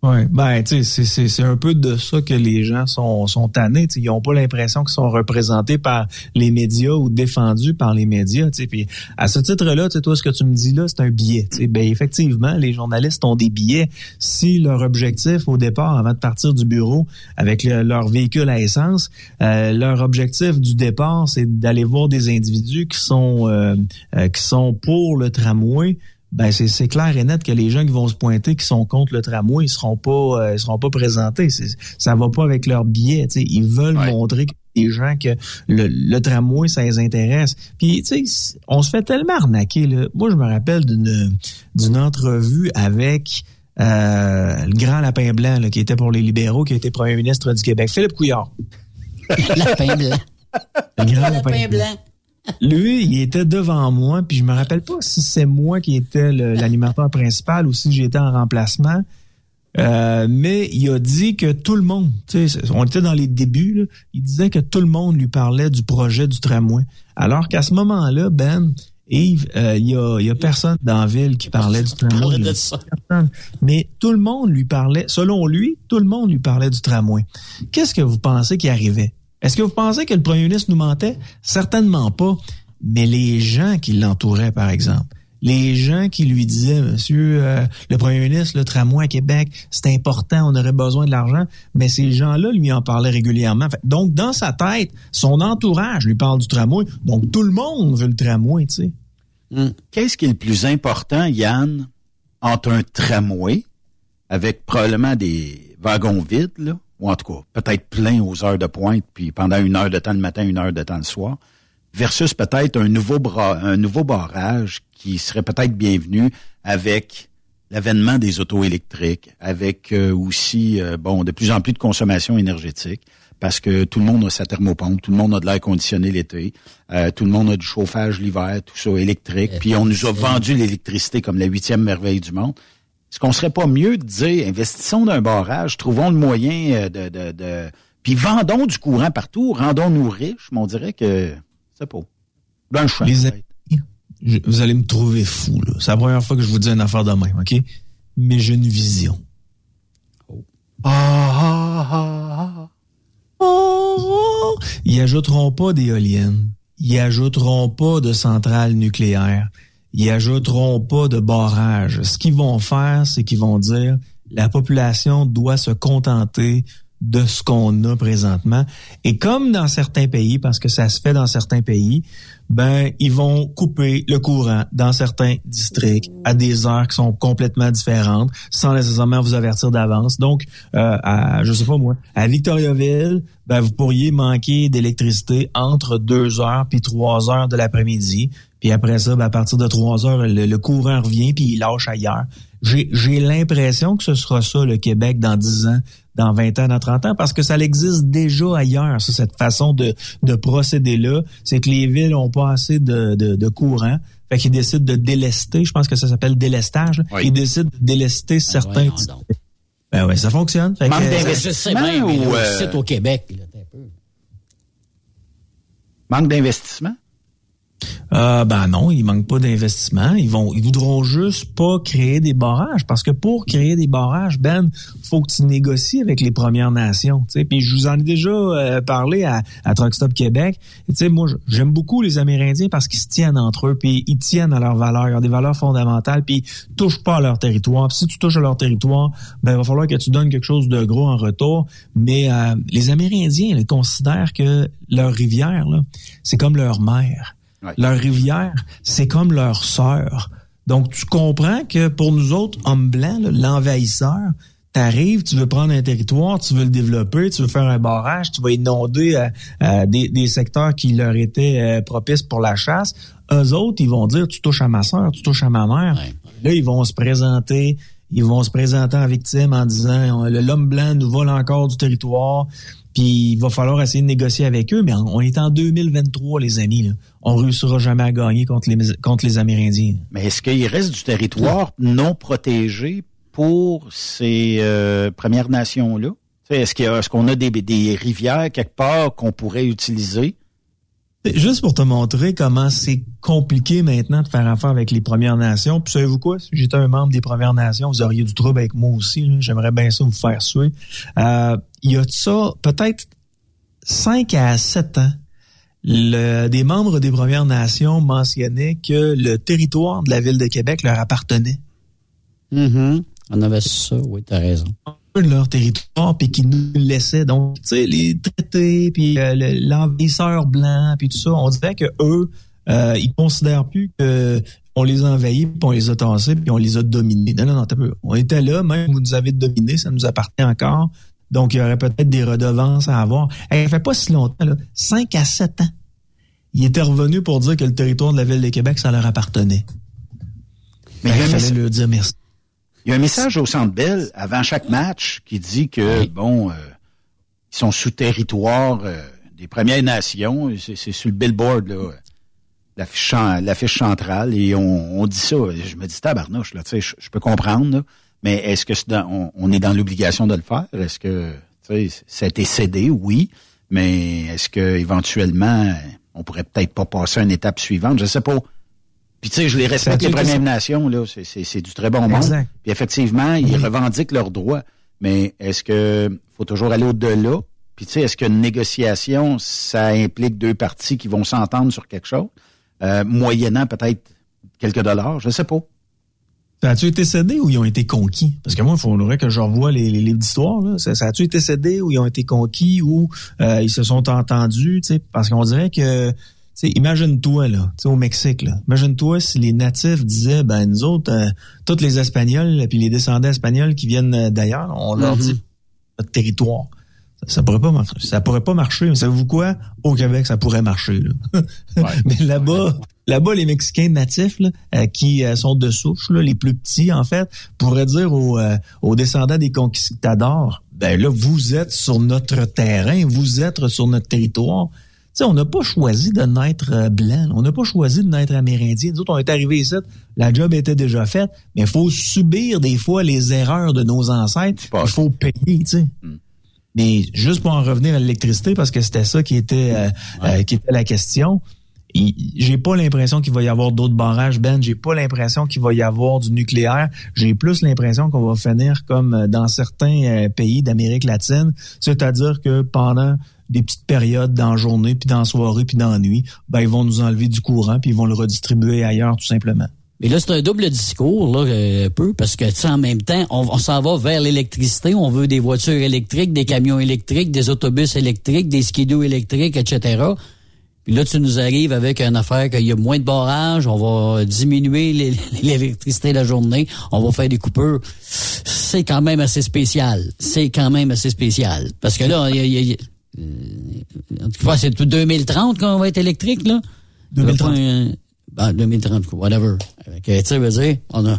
Oui, ben tu sais, c'est un peu de ça que les gens sont, sont tannés. Ils n'ont pas l'impression qu'ils sont représentés par les médias ou défendus par les médias. Puis à ce titre-là, toi, ce que tu me dis là, c'est un billet. Ben effectivement, les journalistes ont des billets. Si leur objectif au départ, avant de partir du bureau avec leur véhicule à essence, euh, leur objectif du départ, c'est d'aller voir des individus qui sont euh, euh, qui sont pour le tramway ben c'est clair et net que les gens qui vont se pointer, qui sont contre le tramway, ils seront pas, euh, ils seront pas présentés. Ça va pas avec leur billet. Ils veulent montrer que les gens que le, tramway, ça les intéresse. Puis, tu sais, on se fait tellement arnaquer. Là. Moi, je me rappelle d'une d'une entrevue avec euh, le grand lapin blanc là, qui était pour les libéraux, qui était premier ministre du Québec, Philippe Couillard. <laughs> lapin blanc. Le grand lapin, blanc. Lui, il était devant moi, puis je me rappelle pas si c'est moi qui étais l'animateur principal ou si j'étais en remplacement. Euh, mais il a dit que tout le monde, on était dans les débuts, il disait que tout le monde lui parlait du projet du tramway. Alors qu'à ce moment-là, Ben, Yves, euh, il y, a, personne dans la ville qui parlait du tramway. Mais tout le monde lui parlait, selon lui, tout le monde lui parlait du tramway. Qu'est-ce que vous pensez qui arrivait? Est-ce que vous pensez que le premier ministre nous mentait? Certainement pas. Mais les gens qui l'entouraient, par exemple, les gens qui lui disaient, Monsieur euh, le premier ministre, le tramway à Québec, c'est important, on aurait besoin de l'argent, mais ces gens-là lui en parlaient régulièrement. Donc, dans sa tête, son entourage lui parle du tramway, donc tout le monde veut le tramway, tu sais. Hmm. Qu'est-ce qui est le plus important, Yann, entre un tramway, avec probablement des wagons vides, là, ou en tout cas, peut-être plein aux heures de pointe, puis pendant une heure de temps le matin, une heure de temps le soir, versus peut-être un nouveau bras, un nouveau barrage qui serait peut-être bienvenu avec l'avènement des autos électriques, avec euh, aussi euh, bon de plus en plus de consommation énergétique, parce que tout le monde a sa thermopompe, tout le monde a de l'air conditionné l'été, euh, tout le monde a du chauffage l'hiver, tout ça électrique. Puis on nous a vendu l'électricité comme la huitième merveille du monde. Est-ce qu'on serait pas mieux de dire, investissons d'un barrage, trouvons le moyen euh, de, de, de, puis vendons du courant partout, rendons-nous riches, mais on dirait que c'est pas. Ben, Les amis, vous allez me trouver fou, là. C'est la première fois que je vous dis une affaire de même, OK? Mais j'ai une vision. Oh. Ah, ah, ah, ah. Oh. ils ajouteront pas d'éoliennes. Ils ajouteront pas de centrales nucléaires. Ils ajouteront pas de barrages. Ce qu'ils vont faire, c'est qu'ils vont dire la population doit se contenter de ce qu'on a présentement. Et comme dans certains pays, parce que ça se fait dans certains pays, ben ils vont couper le courant dans certains districts à des heures qui sont complètement différentes, sans nécessairement vous avertir d'avance. Donc, euh, à, je sais pas moi, à Victoriaville, ben vous pourriez manquer d'électricité entre deux heures puis trois heures de l'après-midi. Puis après ça, ben, à partir de trois heures, le, courant revient puis il lâche ailleurs. J'ai l'impression que ce sera ça, le Québec, dans dix ans dans 20 ans, dans 30 ans, parce que ça existe déjà ailleurs, cette façon de, de procéder-là. C'est que les villes ont pas assez de, de, de courant. Fait qu'ils décident de délester, je pense que ça s'appelle délestage. Ils décident de délester ben certains. Ben ouais, ça fonctionne. Fait Manque d'investissement ou euh... au Québec. Là, un peu. Manque d'investissement? Euh, ben non, il manque pas d'investissement. Ils vont, ils voudront juste pas créer des barrages parce que pour créer des barrages, Ben, faut que tu négocies avec les Premières Nations. Puis je vous en ai déjà euh, parlé à, à Truck Stop Québec. Sais, moi, j'aime beaucoup les Amérindiens parce qu'ils se tiennent entre eux, puis ils tiennent à leurs valeurs, ils ont des valeurs fondamentales, puis ils touchent pas à leur territoire. si tu touches à leur territoire, ben il va falloir que tu donnes quelque chose de gros en retour. Mais euh, les Amérindiens ils considèrent que leur rivière, c'est comme leur Leur rivière, c'est comme leur sœur. Donc, tu comprends que pour nous autres, hommes blancs, l'envahisseur, t'arrives, tu veux prendre un territoire, tu veux le développer, tu veux faire un barrage, tu vas inonder euh, euh, des, secteurs qui leur étaient euh, propices pour la chasse. Eux autres, ils vont dire, tu touches à ma soeur, tu touches à ma mère. Là, ils vont se présenter, ils vont se présenter en victime en disant, l'homme blanc nous vole encore du territoire. Puis il va falloir essayer de négocier avec eux, mais on est en 2023, les amis. Là. On réussira jamais à gagner contre les, contre les Amérindiens. Mais est-ce qu'il reste du territoire non protégé pour ces euh, Premières Nations-là? Est-ce qu'on est qu'on a des, des rivières quelque part qu'on pourrait utiliser? Juste pour te montrer comment c'est compliqué maintenant de faire affaire avec les Premières Nations. Puis savez-vous quoi? Si j'étais un membre des Premières Nations, vous auriez du trouble avec moi aussi. J'aimerais bien ça vous faire suer. Euh, il y a ça peut-être 5 à 7 ans. Des membres des Premières Nations mentionnaient que le territoire de la ville de Québec leur appartenait. Mm-hmm. On avait ça, oui, t'as raison leur territoire puis qui nous laissaient. Donc tu sais les traités puis euh, l'envahisseur blanc puis tout ça on dirait que eux euh, ils considèrent plus que on les a envahis puis on les a tassés puis on les a dominés. Non non non peu. on était là même vous nous avez dominés ça nous appartient encore. Donc il y aurait peut-être des redevances à avoir. Elle fait pas si longtemps là 5 à 7 ans ils étaient revenus pour dire que le territoire de la ville de Québec ça leur appartenait. Mais il fallait leur dire merci il y a un message au Centre Bell avant chaque match qui dit que, bon, euh, ils sont sous territoire euh, des Premières Nations. C'est sur le billboard, là, l'affiche centrale, et on, dit ça. Je me dis, tabarnouche, là, tu sais, je peux comprendre, mais est-ce que on, est dans l'obligation de le faire? Est-ce que, tu sais, ça a été cédé? Oui. Mais est-ce que éventuellement, on pourrait peut-être pas passer à une étape suivante? Je sais pas. Puis tu sais, je les respecte les Premières Nations, là, c'est du très bon monde. Puis effectivement, ils revendiquent leurs droits. Mais est-ce que faut toujours aller au-delà? Puis tu sais, est-ce qu'une négociation, ça implique deux parties qui vont s'entendre sur quelque chose, euh, moyennant peut-être quelques dollars, je sais pas. Ça a-tu été cédé ou ils ont été conquis? Parce que moi, il faudrait que je revoie les, livres d'histoire. Ça, a-tu été cédé ou ils ont été conquis ou euh, ils se sont entendus? Parce qu'on dirait que imagine-toi, là, au Mexique, là. Imagine-toi si les natifs disaient, ben, nous autres, euh, tous les Espagnols, puis les descendants espagnols qui viennent euh, d'ailleurs, on leur dit mm-hmm. notre territoire. Ça, pourrait pas marcher. Ça pourrait pas marcher. Mais savez-vous quoi? Au Québec, ça pourrait marcher, là. <laughs> Mais là-bas, là-bas, les Mexicains natifs, là, euh, qui sont de souche, là, les plus petits, en fait, pourraient dire aux, aux descendants des conquistadors, ben là, vous êtes sur notre terrain, vous êtes sur notre territoire sais, on n'a pas choisi de naître euh, blanc, on n'a pas choisi de naître amérindien. Nous autres, on est arrivés ici, la job était déjà faite, mais il faut subir des fois les erreurs de nos ancêtres. Il faut payer, tu sais. Hmm. Mais juste pour en revenir à l'électricité, parce que c'était ça qui était euh, euh, qui était la question. J'ai pas l'impression qu'il va y avoir d'autres barrages, Ben. J'ai pas l'impression qu'il va y avoir du nucléaire. J'ai plus l'impression qu'on va finir comme dans certains pays d'Amérique latine, c'est-à-dire que pendant des petites périodes dans la journée, puis dans soirée, puis dans la nuit, ben ils vont nous enlever du courant, puis ils vont le redistribuer ailleurs, tout simplement. Mais là, c'est un double discours, là, un peu, parce que, en même temps, on, s'en va vers l'électricité. On veut des voitures électriques, des camions électriques, des autobus électriques, des skidos électriques, etc. Puis là, tu nous arrives avec une affaire qu'il y a moins de barrage, on va diminuer l'électricité la journée, on va faire des coupures. C'est quand même assez spécial. C'est quand même assez spécial. Parce que là, il y a, en tout cas, c'est 2030 qu'on va être électrique, là? 2030. Ben, 2030, whatever. Tu sais, veux dire, on, a,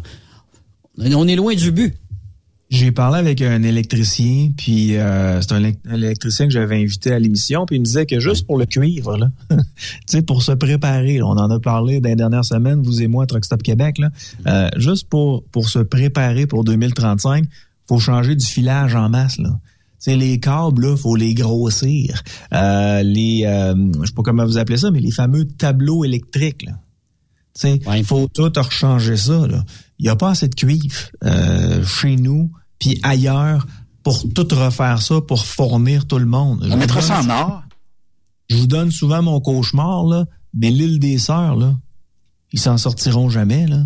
on est loin du but. J'ai parlé avec un électricien, puis euh, c'est un, électricien que j'avais invité à l'émission, puis il me disait que juste pour le cuivre, là, <laughs> tu sais, pour se préparer, on en a parlé dans les dernières semaines, vous et moi, à Truck Stop Québec, là, euh, juste pour pour se préparer pour 2035, faut changer du filage en masse, là. Sais, les câbles, là, faut les grossir. Euh, les, euh, je sais pas comment vous appelez ça, mais les fameux tableaux électriques, là. Il faut tout rechanger ça. Il n'y a pas assez de cuivre euh, chez nous, puis ailleurs, pour tout refaire ça, pour fournir tout le monde. On mettra ça en or. Je vous donne souvent mon cauchemar, là, mais l'île des Sœurs, là, ils s'en sortiront jamais, là.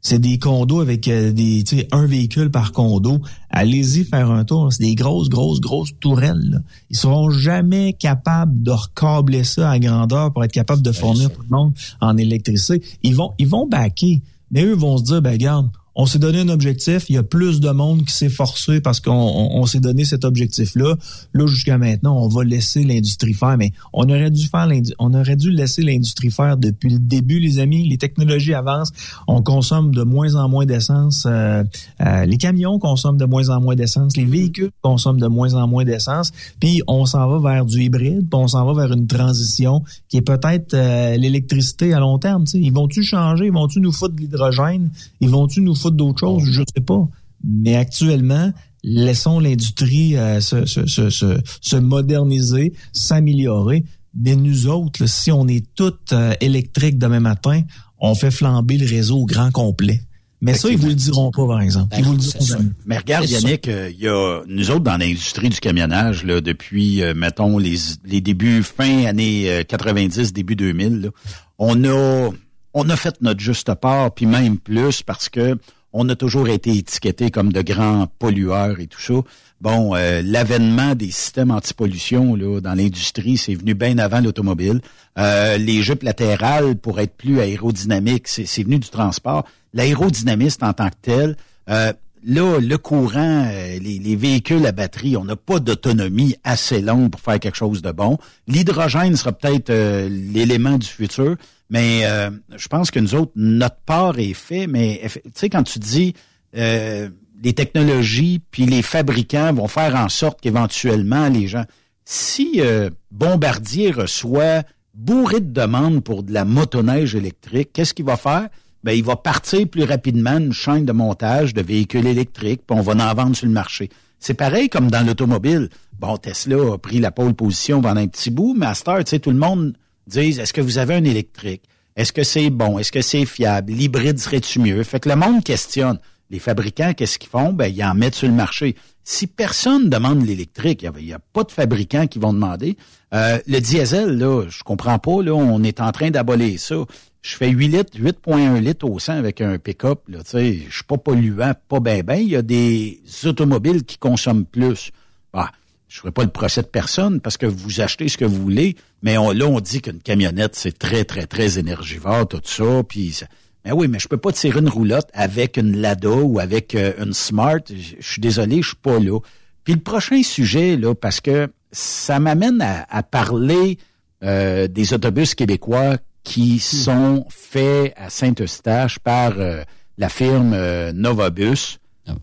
C'est des condos avec euh, des, tu sais, un véhicule par condo. Allez-y faire un tour. C'est des grosses, grosses, grosses tourelles. Là. Ils seront jamais capables de recabler ça à grandeur pour être capables de fournir tout le monde en électricité. Ils vont, ils vont baquer. Mais eux vont se dire, ben regarde, on s'est donné un objectif, il y a plus de monde qui s'est forcé parce qu'on s'est donné cet objectif-là. Là, jusqu'à maintenant, on va laisser l'industrie faire, mais on aurait dû faire on aurait dû laisser l'industrie faire depuis le début, les amis. Les technologies avancent, on consomme de moins en moins d'essence, euh, euh, les camions consomment de moins en moins d'essence, les véhicules consomment de moins en moins d'essence, puis on s'en va vers du hybride, puis on s'en va vers une transition qui est peut-être euh, l'électricité à long terme. Ils vont-tu changer? Ils vont-tu nous foutre de l'hydrogène? Ils vont-tu nous foutre d'autres choses, je sais pas. Mais actuellement, laissons l'industrie euh, se, se, se, se, moderniser, s'améliorer. Mais nous autres, si on est toutes euh, électriques demain matin, on fait flamber le réseau au grand complet. Mais ça, ils vous le diront pas, par exemple. Ils vous le diront jamais. Mais regarde, Yannick, euh, il y a nous autres dans l'industrie du camionnage, là, depuis, mettons, les, les débuts fin années 90, début 2000, on a on a fait notre juste part, puis même plus, parce que on a toujours été étiqueté comme de grands pollueurs et tout ça. Bon, euh, l'avènement des systèmes anti-pollution là, dans l'industrie, c'est venu bien avant l'automobile. Euh, les jupes latérales, pour être plus aérodynamiques, c'est venu du transport. L'aérodynamiste en tant que tel, euh, là, le courant, les, les, véhicules à batterie, on n'a pas d'autonomie assez longue pour faire quelque chose de bon. L'hydrogène sera peut-être l'élément du futur. Mais euh, je pense que nous autres, notre part est fait, mais tu sais, quand tu dis euh, les technologies puis les fabricants vont faire en sorte qu'éventuellement les gens. Si euh, Bombardier reçoit bourré de demandes pour de la motoneige électrique, qu'est-ce qu'il va faire? Ben, il va partir plus rapidement une chaîne de montage de véhicules électriques, puis on va en vendre sur le marché. C'est pareil comme dans l'automobile. Bon, Tesla a pris la pole position pendant un petit bout, mais à tu sais, tout le monde disent est-ce que vous avez un électrique? Est-ce que c'est bon? Est-ce que c'est fiable? L'hybride serait-tu mieux? Fait que le monde questionne. Les fabricants, qu'est-ce qu'ils font? Ben, ils en mettent sur le marché. Si personne demande l'électrique, il n'y a, pas de fabricants qui vont demander. Euh, le diesel, là, je comprends pas, là, on est en train d'abolir ça. Je fais 8 litres, 8.1 litres au 100 avec un pick-up, là, tu sais, je suis pas polluant, pas ben ben. Il y a des automobiles qui consomment plus. Bah, je ferai pas le procès de personne parce que vous achetez ce que vous voulez, mais on, là, on dit qu'une camionnette, c'est très, très, très énergivore, tout ça, puis... Mais oui, mais je peux pas tirer une roulotte avec une Lada ou avec euh, une Smart. Je suis désolé, je suis pas là. Puis le prochain sujet, là, parce que ça m'amène à, parler euh, des autobus québécois qui hmm. sont faits à Saint-Eustache par euh, la firme Novabus. Ah,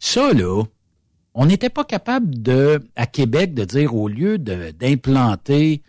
ça, là, on n'était pas capable de, à Québec, de dire au lieu d'implanter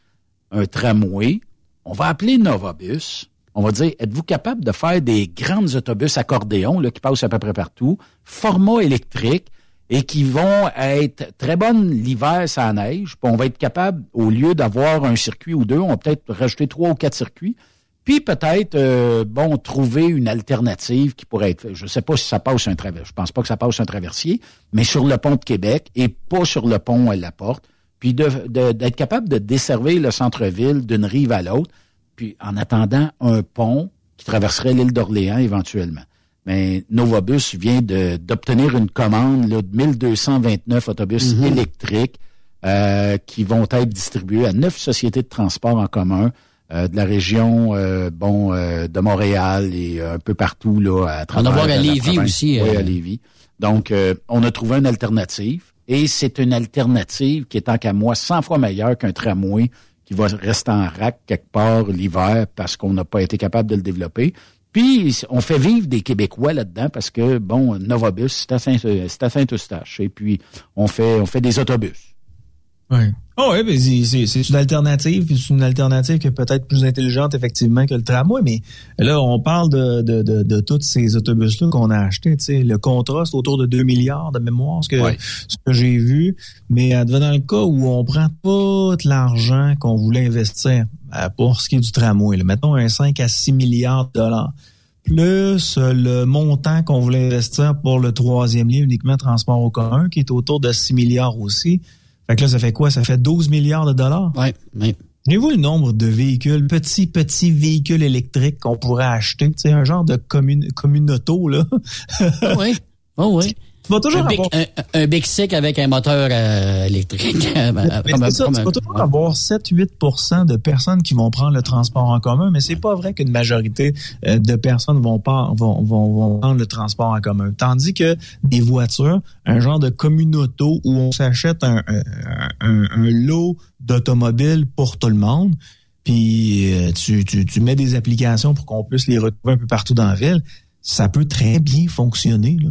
un tramway, on va appeler Novabus. On va dire, êtes-vous capable de faire des grandes autobus accordéons là, qui passent à peu près partout, format électrique, et qui vont être très bonnes l'hiver sans neige. Puis on va être capable, au lieu d'avoir un circuit ou deux, on va peut-être rajouter trois ou quatre circuits. Puis peut-être, euh, bon, trouver une alternative qui pourrait être, je sais pas si ça passe un traversier, je pense pas que ça passe un traversier, mais sur le pont de Québec et pas sur le pont à la porte. puis d'être capable de desservir le centre-ville d'une rive à l'autre, puis en attendant un pont qui traverserait l'île d'Orléans éventuellement. Mais Novabus vient d'obtenir une commande là, de 1229 autobus mhm. électriques euh, qui vont être distribués à neuf sociétés de transport en commun euh, de la région euh, bon de Montréal et un peu partout là à travers. On va voir à Lévis aussi. Oui, à Lévis. Donc, on a trouvé une alternative et c'est une alternative qui est tant qu'à moi 100 fois meilleure qu'un tramway qui va rester en rack quelque part l'hiver parce qu'on n'a pas été capable de le développer. Puis, on fait vivre des Québécois là-dedans parce que, bon, Novabus, c'est à Saint-Eustache. Et puis, on fait, on fait des autobus. Oui. Oh oui, c'est une alternative, c'est une alternative qui est peut-être plus intelligente effectivement que le tramway, mais là, on parle de, de, de, de tous ces autobus-là qu'on a achetés. Le contrat, c'est autour de 2 milliards de mémoire, ce que, ce que j'ai vu. Mais dans le cas où on prend tout l'argent qu'on voulait investir euh, pour ce qui est du tramway, là, mettons un 5 à 6 milliards de dollars, plus le montant qu'on voulait investir pour le troisième lien uniquement transport au commun, qui est autour de 6 milliards aussi fait que là, ça fait quoi? Ça fait 12 milliards de dollars? Oui, oui. Avez-vous le nombre de véhicules, petits, petits véhicules électriques qu'on pourrait acheter? Tu sais, un genre de commune, communauto, là. <laughs> oui. Oh oui toujours un, avoir... un, Big Sick avec un moteur euh, électrique. <laughs> Ben, ça, tu vas toujours avoir 7-8% de personnes qui vont prendre le transport en commun, mais c'est pas vrai qu'une majorité euh, de personnes vont, pas, vont, vont, vont prendre le transport en commun. Tandis que des voitures, un genre de communauto où on s'achète un, un, un, lot d'automobiles pour tout le monde, puis euh, tu, tu, tu mets des applications pour qu'on puisse les retrouver un peu partout dans la ville ça peut très bien fonctionner. Là.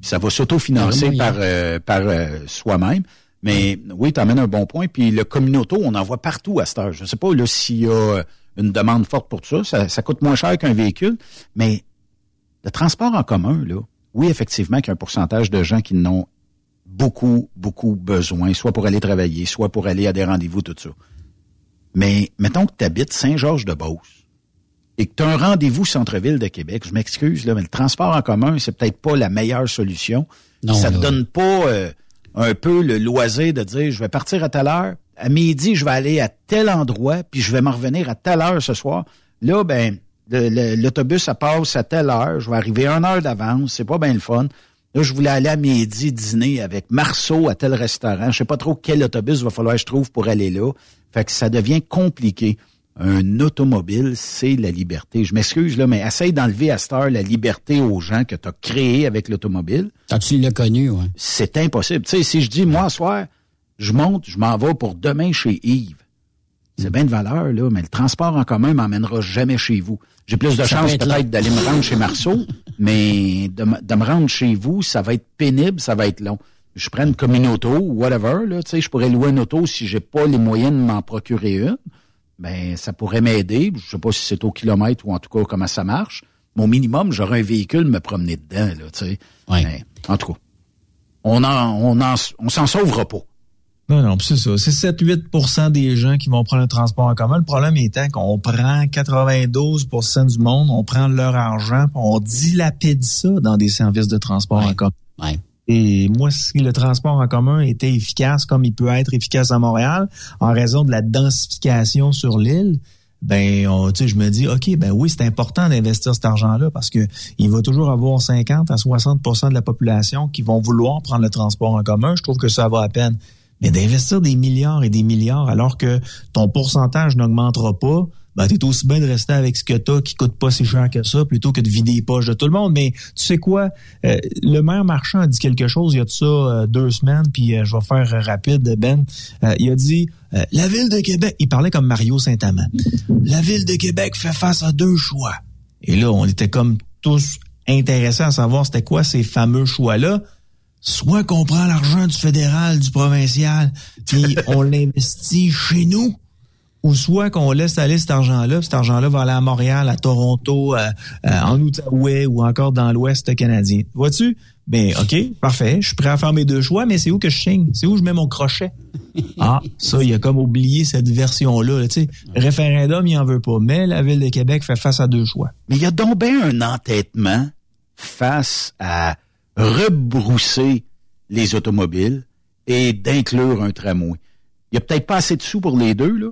Ça va s'autofinancer par, euh, par euh, soi-même. Mais oui, tu amènes un bon point. Puis le communauto, on en voit partout à cette heure. Je ne sais pas s'il y a une demande forte pour tout ça. Ça, coûte moins cher qu'un véhicule. Mais le transport en commun, là, oui, effectivement, qu'il y a un pourcentage de gens qui n'ont beaucoup, beaucoup besoin, soit pour aller travailler, soit pour aller à des rendez-vous, tout ça. Mais mettons que tu habites Saint-Georges-de-Beauce et que tu as un rendez-vous centre-ville de Québec, je m'excuse, là, mais le transport en commun, c'est peut-être pas la meilleure solution. Non, ça te donne pas euh, un peu le loisir de dire je vais partir à telle heure, à midi, je vais aller à tel endroit, puis je vais m'en revenir à telle heure ce soir. Là, ben, l'autobus, ça passe à telle heure, je vais arriver une heure d'avance, c'est pas bien le fun. Là, je voulais aller à midi dîner avec Marceau à tel restaurant. Je sais pas trop quel autobus va falloir que je trouve pour aller là. Fait que ça devient compliqué un automobile, c'est la liberté. Je m'excuse, là, mais essaye d'enlever à cette heure la liberté aux gens que tu as créés avec l'automobile. Quand tu l'as connu, ouais. C'est impossible. Tu sais, si je dis, moi, soir, je monte, je m'en vais pour demain chez Yves. C'est bien de valeur, là, mais le transport en commun m'emmènera jamais chez vous. J'ai plus de chance peut-être d'aller me rendre chez Marceau, <laughs> mais de, me rendre chez vous, ça va être pénible, ça va être long. Je prends comme une auto ou whatever, là, tu sais, je pourrais louer une auto si j'ai pas les moyens de m'en procurer une ben ça pourrait m'aider. Je sais pas si c'est au kilomètre ou en tout cas comment ça marche. Mon minimum, j'aurais un véhicule me promener dedans, là, tu sais. Ben, en tout cas, on en, on en, on s'en sauvera pas. Non, non, c'est ça. C'est 7-8% des gens qui vont prendre le transport en commun. Le problème étant qu'on prend 92% du monde, on prend leur argent, on dilapide ça dans des services de transport en commun. Ouais. Et moi, si le transport en commun était efficace comme il peut être efficace à Montréal, en raison de la densification sur l'île, ben sais je me dis OK ben oui c'est important d'investir cet argent-là parce que il va toujours avoir 50 à 60% de la population qui vont vouloir prendre le transport en commun, je trouve que ça va à peine. Mais d'investir des milliards et des milliards alors que ton pourcentage n'augmentera pas, ben, t'es aussi bien de rester avec ce que t'as qui coûte pas si cher que ça plutôt que de vider les poches de tout le monde. Mais tu sais quoi? Euh, le maire marchand a dit quelque chose il y a de ça euh, deux semaines, puis euh, je vais faire rapide, Ben. il a dit La Ville de Québec, il parlait comme Mario Saint-Amand. La Ville de Québec fait face à deux choix. Et là, on était comme tous intéressés à savoir c'était quoi ces fameux choix-là soit qu'on prend l'argent du fédéral, du provincial, puis on <laughs> l'investit chez nous, ou soit qu'on laisse aller cet argent-là, cet argent-là va aller à Montréal, à Toronto, euh, euh, en Outaouais ou encore dans l'Ouest canadien. Vois-tu? Ben, OK, parfait. Je suis prêt à faire mes deux choix, mais c'est où que je signe? C'est où je mets mon crochet? <laughs> Ah, ça, il a comme oublié cette version-là. tu sais, référendum, il en veut pas. Mais la Ville de Québec fait face à deux choix. Mais il y a donc bien un entêtement face à rebrousser les automobiles et d'inclure un tramway il n'y a peut-être pas assez de sous pour les deux, là,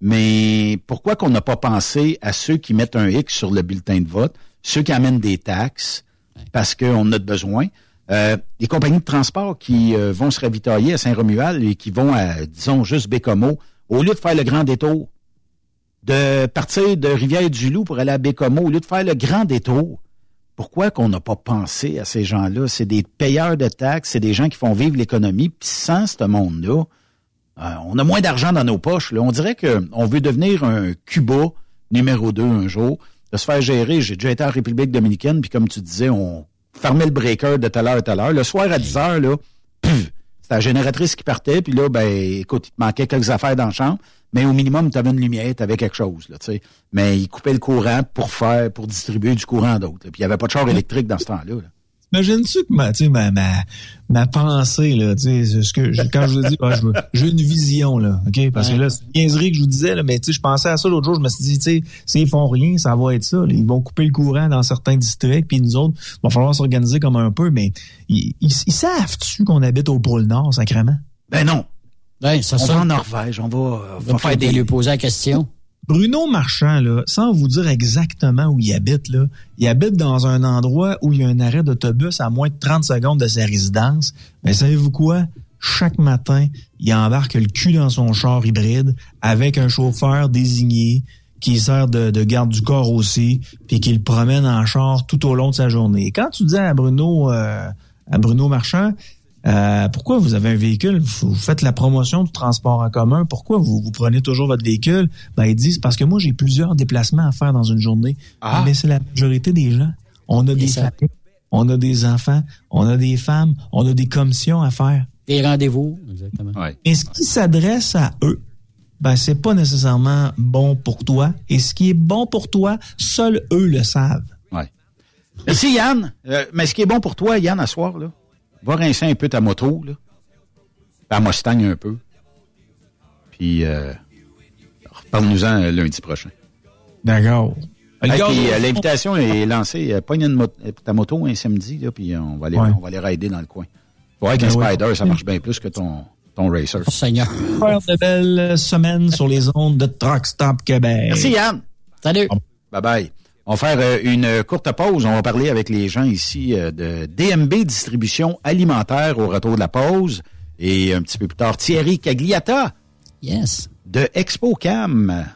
mais pourquoi qu'on n'a pas pensé à ceux qui mettent un X sur le bulletin de vote, ceux qui amènent des taxes, parce qu'on a besoin, euh, les compagnies de transport qui euh, vont se ravitailler à Saint-Romuald et qui vont à, disons, juste Bécomo, au lieu de faire le grand détour, de partir de Rivière-du-Loup pour aller à Bécomo, au lieu de faire le grand détour, pourquoi qu'on n'a pas pensé à ces gens-là? C'est des payeurs de taxes, c'est des gens qui font vivre l'économie, puis sans ce monde-là, euh, on a moins d'argent dans nos poches. Là. On dirait qu'on veut devenir un Cuba numéro 2 un jour, de se faire gérer. J'ai déjà été en République dominicaine, puis comme tu disais, on fermait le breaker de telle heure à telle. Le soir à 10 heures, là, c'était la génératrice qui partait, puis là, ben, écoute, il te manquait quelques affaires dans la chambre, mais au minimum, tu avais une lumière, tu quelque chose, là. Mais il coupait le courant pour faire, pour distribuer du courant à d'autres. Puis il n'y avait pas de char électrique dans ce temps-là. là Imagine-tu que ma, ma, ma, ma pensée, là, tu sais, ce que, quand je vous dis, ah, j'ai une vision, là, OK? Parce que là, c'est une niaiserie que je vous disais, là, mais tu sais, je pensais à ça l'autre jour, je me suis dit, tu sais, s'ils font rien, ça va être ça. ils vont couper le courant dans certains districts, puis nous autres, il va falloir s'organiser comme un peu, mais ils, ils, savent-tu qu'on habite au pôle Nord, sacrément? Ben non. Ben, ça, on va en Norvège, on va, on va faire des lui poser la question. Bruno Marchand, là, sans vous dire exactement où il habite, là, il habite dans un endroit où il y a un arrêt d'autobus à moins de 30 secondes de sa résidence. Mais savez-vous quoi? Chaque matin, il embarque le cul dans son char hybride avec un chauffeur désigné qui sert de, garde du corps aussi, puis qui le promène en char tout au long de sa journée. quand tu dis à Bruno, euh, à Bruno Marchand, euh, pourquoi vous avez un véhicule? Vous, faites la promotion du transport en commun. Pourquoi vous, vous prenez toujours votre véhicule? Ben, ils disent parce que moi, j'ai plusieurs déplacements à faire dans une journée. Ah. Mais c'est la majorité des gens. On a des familles, on a des enfants, on a des femmes, on a des commissions à faire. Des rendez-vous, exactement. Et ce qui s'adresse à eux, ben, c'est pas nécessairement bon pour toi. Et ce qui est bon pour toi, seuls eux le savent. Ouais. Merci, Yann. Euh, mais ce qui est bon pour toi, Yann, à soir, là, Va rincer un peu ta moto, là. À Mustang un peu. Puis, euh, reparle-nous-en euh, lundi prochain. D'accord. Euh, l'invitation est lancée. Pogne ta moto un samedi, là, puis on va aller, on va aller rider dans le coin. Ouais, avec un ben Spider, ça marche bien plus que ton, ton Racer. Oh, Seigneur. de belles semaines sur les ondes de Truck Stop Québec. Merci, Yann. Salut. Bye bye. On va faire euh, une courte pause. On va parler avec les gens ici euh, de DMB Distribution Alimentaire au retour de la pause. Et un petit peu plus tard, Thierry Cagliata. Yes. De Expo Cam.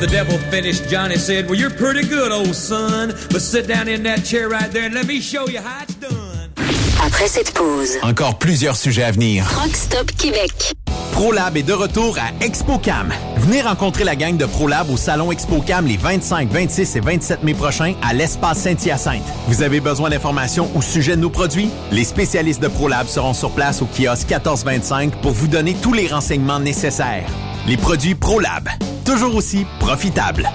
The devil finished, Johnny said, Well, you're pretty good, old son. But sit down in that chair right there and let me show you how it's done. Après cette pause, encore plusieurs sujets à venir. Rockstop Québec. ProLab est de retour à ExpoCam. Venez rencontrer la gang de ProLab au salon ExpoCam les 25, 26 et 27 mai prochains à l'espace Saint-Hyacinthe. Vous avez besoin d'informations au sujet de nos produits? Les spécialistes de ProLab seront sur place au kiosque 1425 pour vous donner tous les renseignements nécessaires. Les produits ProLab, toujours aussi profitables.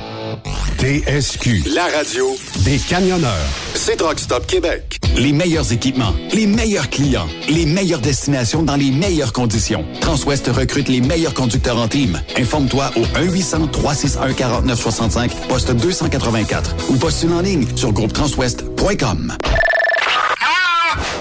TSQ, la radio des camionneurs. C'est Stop Québec. Les meilleurs équipements, les meilleurs clients, les meilleures destinations dans les meilleures conditions. Transwest recrute les meilleurs conducteurs en team. Informe-toi au 1-800-361-4965, poste 284 ou postule en ligne sur groupetranswest.com.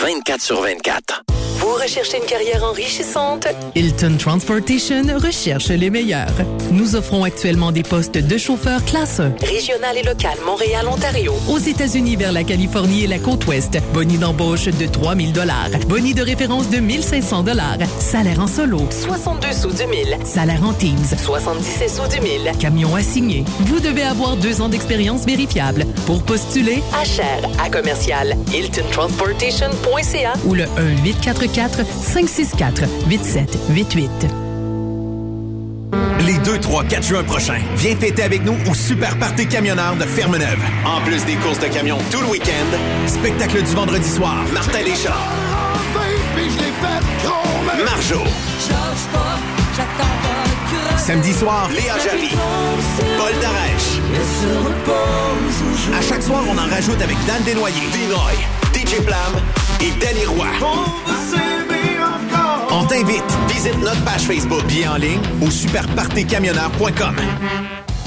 24 sur 24. Vous recherchez une carrière enrichissante? Hilton Transportation recherche les meilleurs. Nous offrons actuellement des postes de chauffeur classe 1. Régional et local, Montréal, Ontario. Aux États-Unis vers la Californie et la côte ouest. Boni d'embauche de 3000 dollars. Boni de référence de 1500 dollars. Salaire en solo. 62 sous du mille. Salaire en Teams. 77 sous du mille. Camion assigné. Vous devez avoir deux ans d'expérience vérifiable. Pour postuler, À cher, à commercial, ou le 1-844-564-8788. Les 2, 3, 4 juin prochains, viens fêter avec nous au Super Party Camionneur de Fermeneuve. En plus des courses de camions tout le week-end, spectacle du vendredi soir, Martin Deschamps, Marjo. Samedi soir, Léa Jarry, Paul Darèche. À chaque soir, on en rajoute avec Dan Desnoyers, Dinoy, DJ Plam et Danny Roy. On t'invite. Visite notre page Facebook bien en ligne au superpartycamionneur.com.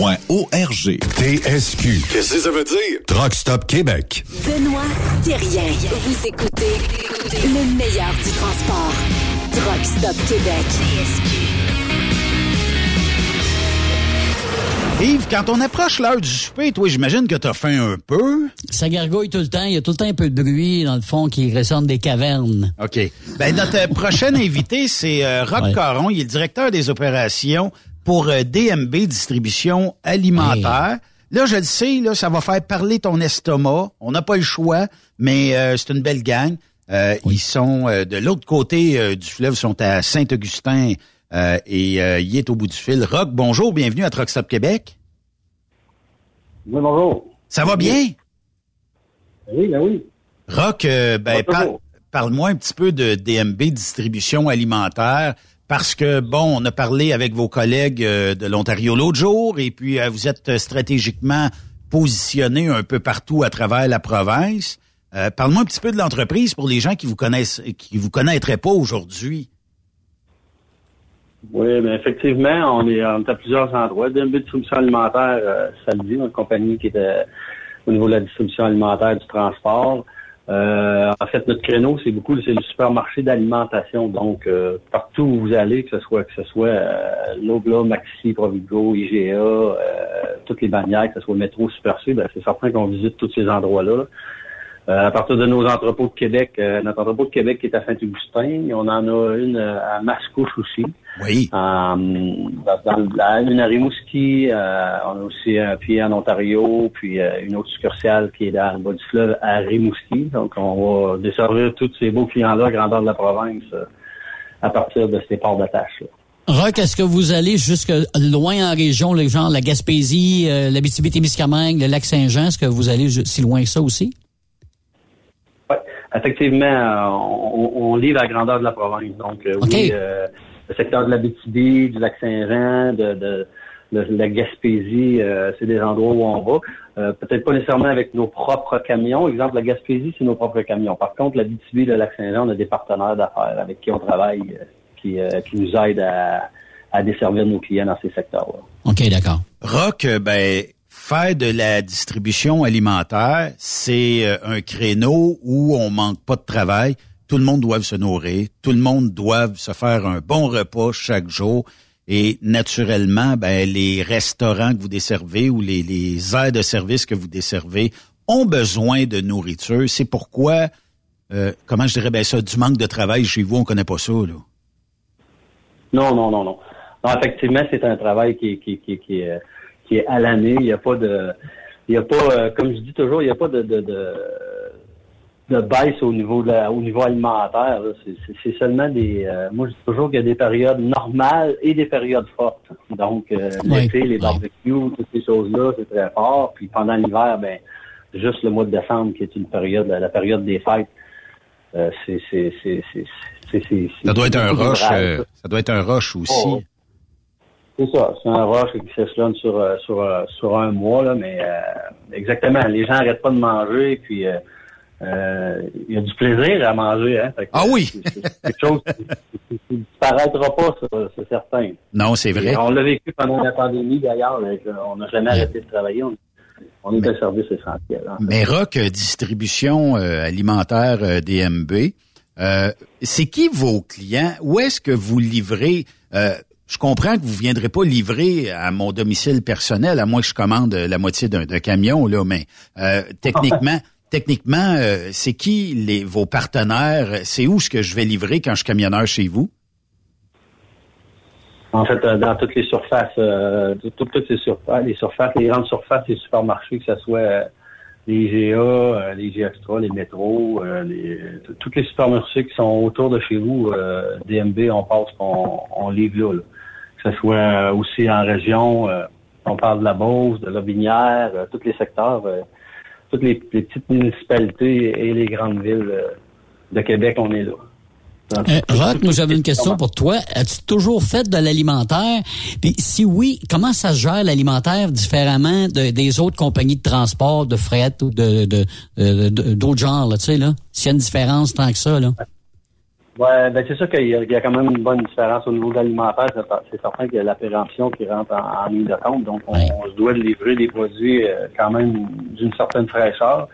arpq.org. TSQ. Qu'est-ce que ça veut dire? Truck Stop Québec. Benoît Thérien. Vous écoutez le meilleur du transport. Truck Stop Québec. Yves, quand on approche l'heure du souper, toi, j'imagine que t'as faim un peu. Ça gargouille tout le temps. Il y a tout le temps un peu de bruit, dans le fond, qui ressemble des cavernes. OK. Ben, notre prochain <laughs> invité, c'est euh, Rock Ouais. Caron. Il est le directeur des opérations pour euh, DMB Distribution Alimentaire. Là, je le sais, là, ça va faire parler ton estomac. On n'a pas le choix, mais euh, c'est une belle gang. Euh, Ils sont euh, de l'autre côté euh, du fleuve, ils sont à Saint-Augustin euh, et euh, il est au bout du fil. Rock, bonjour, bienvenue à Truck Stop Québec. Oui, bonjour. Ça va bien? Oui, ben oui. Rock, euh, ben, par- parle-moi un petit peu de DMB Distribution Alimentaire, parce que, bon, on a parlé avec vos collègues euh, de l'Ontario l'autre jour, et puis euh, vous êtes stratégiquement positionné un peu partout à travers la province. Euh, parle-moi un petit peu de l'entreprise pour les gens qui vous connaissent, qui vous connaîtraient pas aujourd'hui. Oui, mais effectivement, on est, on est à plusieurs endroits. DMB Distribution Alimentaire, euh, une compagnie qui est euh, au niveau de la distribution alimentaire du transport. Euh, en fait, notre créneau, c'est beaucoup, c'est le supermarché d'alimentation. Donc, euh, partout où vous allez, que ce soit que ce soit euh, Maxi, Provigo, IGA, euh, toutes les bannières, que ce soit Métro, Super ben, c'est certain qu'on visite tous ces endroits-là. À partir de nos entrepôts de Québec, euh, notre entrepôt de Québec qui est à Saint-Augustin, on en a une euh, à Mascouche aussi. Oui. Euh, dans, dans la- une à Rimouski, euh, on a aussi un pied en Ontario, puis euh, une autre succursale qui est dans le bas du fleuve à Rimouski. Donc, on va desservir tous ces beaux clients-là, grandeur de la province, euh, à partir de ces ports d'attache. Rock, est-ce que vous allez jusque loin en région, les gens, la Gaspésie, euh, l'Abitibi-Témiscamingue, le lac Saint-Jean, est-ce que vous allez si loin que ça aussi? Effectivement, euh, on, on livre à la grandeur de la province. Donc, euh, oui, euh, le secteur de la BTB, du lac Saint-Jean, de, de, de la Gaspésie, euh, c'est des endroits où on va. Euh, Peut-être pas nécessairement avec nos propres camions. Exemple, la Gaspésie, c'est nos propres camions. Par contre, la BTB, le lac Saint-Jean, on a des partenaires d'affaires avec qui on travaille, euh, qui, euh, qui nous aident à, à desservir nos clients dans ces secteurs-là. OK, d'accord. Rock, ben, faire de la distribution alimentaire, c'est euh, un créneau où on manque pas de travail. Tout le monde doit se nourrir, tout le monde doit se faire un bon repas chaque jour. Et naturellement, ben, les restaurants que vous desservez ou les, les aires de service que vous desservez ont besoin de nourriture. C'est pourquoi, euh, comment je dirais ben ça, du manque de travail chez vous, on connaît pas ça, là. Non, non, non, non. Non, effectivement, c'est un travail qui, qui, qui, qui, est, qui est à l'année. Il n'y a pas de. Il n'y a pas, euh, comme je dis toujours, il n'y a pas de, de, de, de baisse au niveau de la- au niveau alimentaire. C'est- seulement des. euh, moi, je dis toujours qu'il y a des périodes normales et des périodes fortes. Donc, euh, Oui, l'été, les barbecues, toutes ces choses-là, c'est très fort. Puis pendant l'hiver, ben, juste le mois de décembre, qui est une période, la, période des fêtes, euh, c'est c'est c'est c'est c'est c'est- Ça doit être un rush, euh, ça. ça doit être un rush aussi. Oh, C'est ça, c'est un rush qui s'échelonne sur, euh, sur, euh, sur un mois, là, mais euh, exactement, les gens n'arrêtent pas de manger, puis euh, euh, il y a du plaisir à manger. Hein, que, Ah oui! c'est- quelque chose qui qui disparaîtra pas, ça, c'est certain. Non, c'est vrai. Et on l'a vécu pendant la pandémie, d'ailleurs, on n'a jamais arrêté de travailler. On, on est un service essentiel. hein. Mais Rock euh, Distribution euh, Alimentaire euh, DMB, euh, c'est qui vos clients? Où est-ce que vous livrez? Je comprends que vous viendrez pas livrer à mon domicile personnel, à moins que je commande euh, la moitié d'un camion, là, mais euh, techniquement, <laughs> techniquement, euh, c'est qui les, vos partenaires? C'est où ce que je vais livrer quand je suis camionneur chez vous? En fait, euh, dans toutes les surfaces, euh, tout- tout- toutes les surfaces, les surfaces, les grandes surfaces, les supermarchés, que ce soit les GA, les GA Extra, les métros, euh, les, t- tous les supermarchés qui sont autour de chez vous, euh, DMB, on passe, on, on livre là, là. Que ce soit euh, aussi en région, euh, on parle de la Beauce, de la Binière, euh, tous les secteurs, euh, toutes les, les petites municipalités et les grandes villes euh, de Québec, on est là. Euh, tout- Rock, moi j'avais une question pour toi. As-tu toujours fait de l'alimentaire? Puis si oui, comment ça se gère l'alimentaire différemment de- des autres compagnies de transport, de fret ou de de- de- de- d'autres genres, là, tu sais, là? S'il y a une différence tant que ça, là. Ouais, ben c'est sûr qu'il y, a- il y a quand même une bonne différence au niveau de l'alimentaire. C'est certain qu'il y a la prévention qui rentre en, en ligne de compte. Donc, on, on se doit de livrer des produits euh, quand même d'une certaine fraîcheur.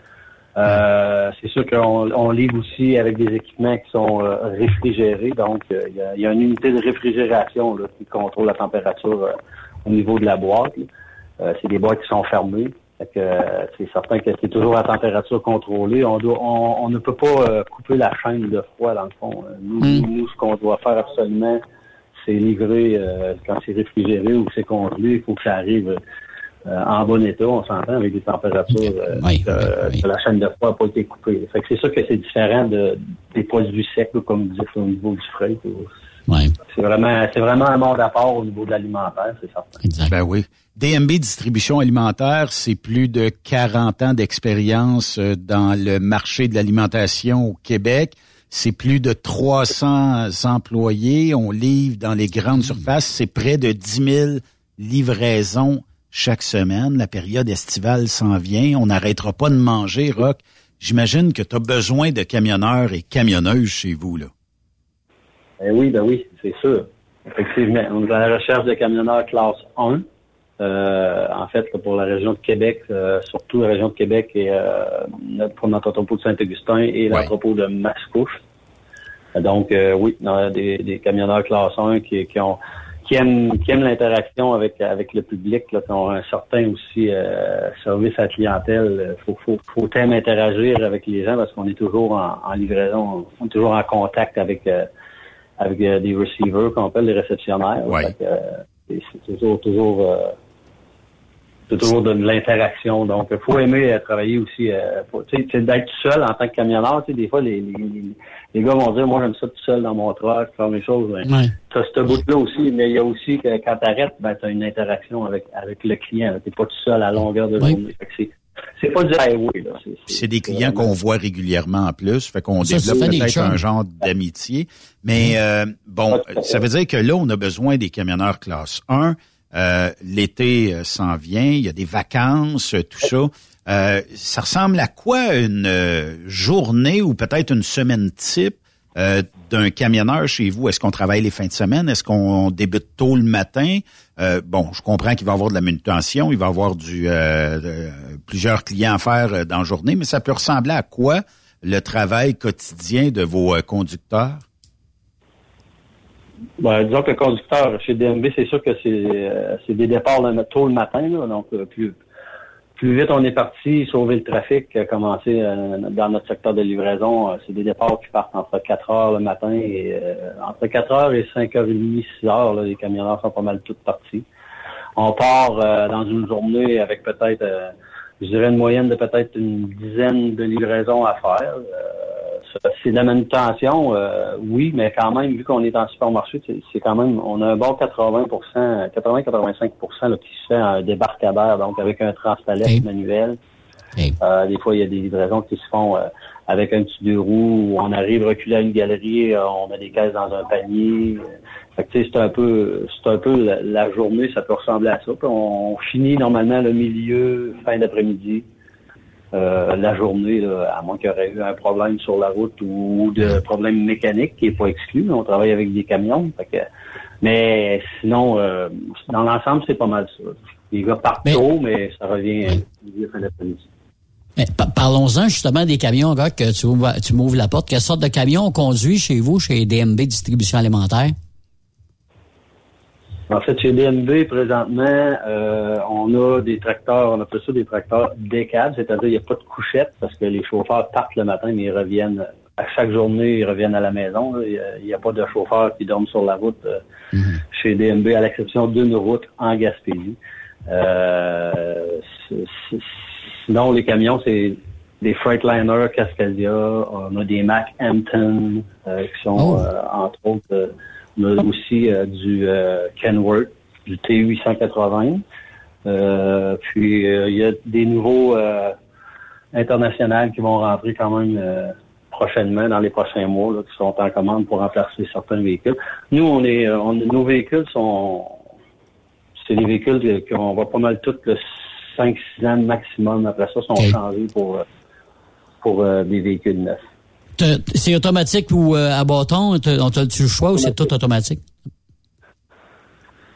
Euh, c'est sûr qu'on on livre aussi avec des équipements qui sont euh, réfrigérés. Donc, euh, il y, a, il y a une unité de réfrigération là, qui contrôle la température au niveau de la boîte. c'est des boîtes qui sont fermées. Fait que, euh, c'est certain que c'est toujours à température contrôlée. On, doit, on, on ne peut pas euh, couper la chaîne de froid, dans le fond. Euh, Nous, nous, ce qu'on doit faire absolument, c'est livrer euh, quand c'est réfrigéré ou que c'est congelé. Il faut que ça arrive euh, en bon état, on s'entend, avec des températures euh, la chaîne de froid n'a pas été coupée. Fait que c'est sûr que c'est différent de, des produits secs, comme vous dites, au niveau du frais. C'est vraiment, c'est vraiment un monde à part au niveau de l'alimentaire, c'est certain. Ben oui. DMB Distribution Alimentaire, c'est plus de 40 ans d'expérience euh, dans le marché de l'alimentation au Québec. C'est plus de 300 employés. On livre dans les grandes surfaces. C'est près de 10 000 livraisons chaque semaine. La période estivale s'en vient. On n'arrêtera pas de manger, Rock. J'imagine que tu as besoin de camionneurs et camionneuses chez vous, là. Ben oui, ben oui, c'est sûr. Effectivement, on est à la recherche de camionneurs classe 1. Euh, en fait, pour la région de Québec, euh, surtout la région de Québec et euh, pour notre entrepôt de Saint-Augustin et l'entrepôt de Mascouche. Donc, euh, oui, on a des, des camionneurs classe 1 qui, qui ont qui aiment, qui aiment l'interaction avec avec le public, là, qui ont un certain aussi euh, service à clientèle. Faut faut faut t'aimer interagir avec les gens parce qu'on est toujours en, en livraison, on est toujours en contact avec euh, avec euh, des receivers qu'on appelle les réceptionnaires. Que, euh, c'est toujours toujours euh, c'est toujours de l'interaction. Donc, il faut aimer travailler aussi. Euh, tu tu d'être tout seul en tant que camionneur. Tu sais, des fois, les, les, les, gars vont dire, moi, j'aime ça tout seul dans mon truck, faire mes choses. Ben, Ouais. Ce bout-là aussi, mais il y a aussi que quand t'arrêtes, ben, t'as une interaction avec, avec le client. T'es pas tout seul à longueur de journée. C'est, pas du highway, là. C'est, C'est des clients qu'on voit régulièrement en plus, fait qu'on développe peut-être un genre d'amitié. Mais euh, bon, ça veut dire que là, on a besoin des camionneurs classe 1. Euh, L'été euh, s'en vient, il y a des vacances, tout ça. Euh, ça ressemble à quoi une journée ou peut-être une semaine type euh, d'un camionneur chez vous? Est-ce qu'on travaille les fins de semaine? Est-ce qu'on débute tôt le matin? Euh, bon, je comprends qu'il va y avoir de la manutention, il va y avoir du euh, plusieurs clients à faire dans la journée, mais ça peut ressembler à quoi le travail quotidien de vos conducteurs? Ben, disons que le conducteur chez DMB, c'est sûr que c'est des départs tôt le matin, donc plus plus vite on est parti, sauver le trafic, commencer euh, dans notre secteur de livraison, euh, c'est des départs qui partent entre 4 heures le matin et euh, entre 4 heures et 5 heures et demie, 6 heures, là, les camionneurs sont pas mal toutes partis. On part dans une journée avec peut-être, je dirais une moyenne de peut-être une dizaine de livraisons à faire. C'est de la manutention, euh, oui, mais quand même, vu qu'on est en supermarché, c'est quand même, on a un bon 80% 80-85% qui se fait en débarcadère, donc avec un transpalette manuel. Euh, des fois, il y a des livraisons qui se font euh, avec un petit deux roues, où on arrive reculer à une galerie, on met des caisses dans un panier. C'est un peu, c'est un peu la, journée, ça peut ressembler à ça. on finit normalement le milieu, fin d'après-midi. Euh, la journée, à moins qu'il y aurait eu un problème sur la route ou de problème mécanique qui n'est pas exclu. On travaille avec des camions. mais sinon, euh, dans l'ensemble, c'est pas mal ça. Les gars partent mais, tôt, mais ça revient oui. fin d'après-midi. Parlons-en justement des camions, gars, que tu, tu m'ouvres la porte. Quelle sorte de camions on conduit chez vous, chez DMB Distribution Alimentaire? En fait, chez DMB, présentement, euh, on a des tracteurs, on appelle ça des tracteurs décades, c'est-à-dire il n'y a pas de couchette parce que les chauffeurs partent le matin, mais ils reviennent à chaque journée, ils reviennent à la maison. Il n'y a, pas de chauffeurs qui dorment sur la route euh, mhm. chez DMB, à l'exception d'une route en Gaspésie. Euh, sinon, les camions, c'est des Freightliner Cascadia, on a des Mac Hampton qui sont, oh. entre autres, on a aussi euh, du euh, Kenworth, du T880. Euh, puis il y a des nouveaux internationaux qui vont rentrer quand même prochainement, dans les prochains mois, qui sont en commande pour remplacer certains véhicules. Nous, on est, nos véhicules sont, c'est des véhicules qu'on va pas mal toutes le 5-6 ans maximum. Après ça, sont changés pour, pour des véhicules neufs. C'est automatique ou euh, à bâton? On tu le choix ou c'est tout automatique?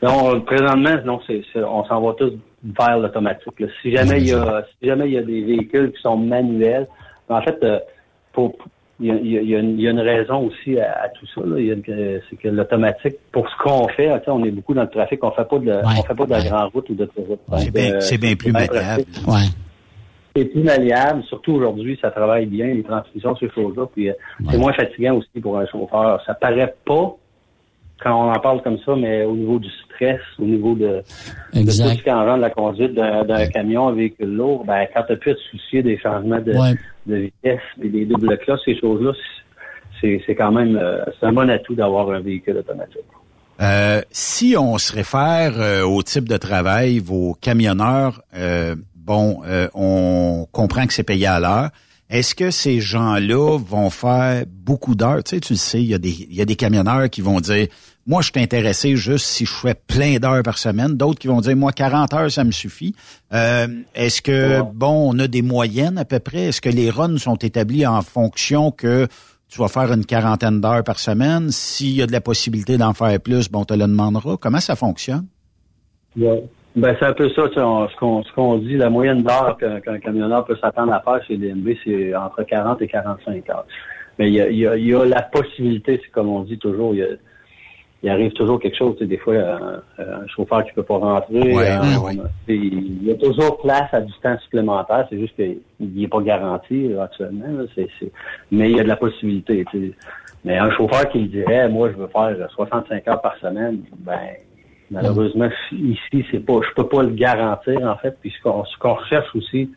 Non, présentement, non, c'est, on s'en va tous vers l'automatique. Si jamais il y a, si jamais il y a des véhicules qui sont manuels, en fait, euh, pour, il y, a, une, raison aussi à, tout ça. C'est que l'automatique, pour ce qu'on fait, on est beaucoup dans le trafic, on fait pas de, on fait pas de la grande route ou de route. c'est bien, plus maniable. Ouais c'est plus malléable, surtout aujourd'hui, ça travaille bien, les transmissions, ces choses-là, puis euh, c'est moins fatigant aussi pour un chauffeur. Ça paraît pas quand on en parle comme ça, mais au niveau du stress, au niveau de, de tout ce qui engendre la conduite d'un camion, un véhicule lourd, ben, quand tu as pu te soucier des changements de, de vitesse et des doubles classes, ces choses-là, c'est quand même euh, c'est un bon atout d'avoir un véhicule automatique. Euh, si on se réfère euh, au type de travail, vos camionneurs, bon, euh, on comprend que c'est payé à l'heure. Est-ce que ces gens-là vont faire beaucoup d'heures? Tu sais, tu le sais, il y, a des, il y a des camionneurs qui vont dire, moi, je suis intéressé juste si je fais plein d'heures par semaine. D'autres qui vont dire, moi, 40 heures, ça me suffit. Euh, est-ce que, bon, on a des moyennes à peu près? Est-ce que les runs sont établis en fonction que tu vas faire une quarantaine d'heures par semaine? S'il y a de la possibilité d'en faire plus, bon, on te le demandera. Comment ça fonctionne? Ben, c'est un peu ça, ce qu'on ce qu'on dit, la moyenne d'heures qu'un camionneur peut s'attendre à faire chez DMB, c'est entre 40 et 45 heures. Mais il y a, il y a, y a la possibilité, c'est comme on dit toujours, il, y a, il arrive toujours quelque chose. des fois, un, un, chauffeur qui peut pas rentrer. Ouais, Il y a toujours place à du temps supplémentaire. C'est juste qu'il n'est pas garanti actuellement. c'est Mais il y a de la possibilité. Mais un chauffeur qui dirait, moi, je veux faire 65 heures par semaine, ben Malheureusement, ici, c'est pas, je peux pas le garantir, en fait. Puis ce qu'on, recherche aussi,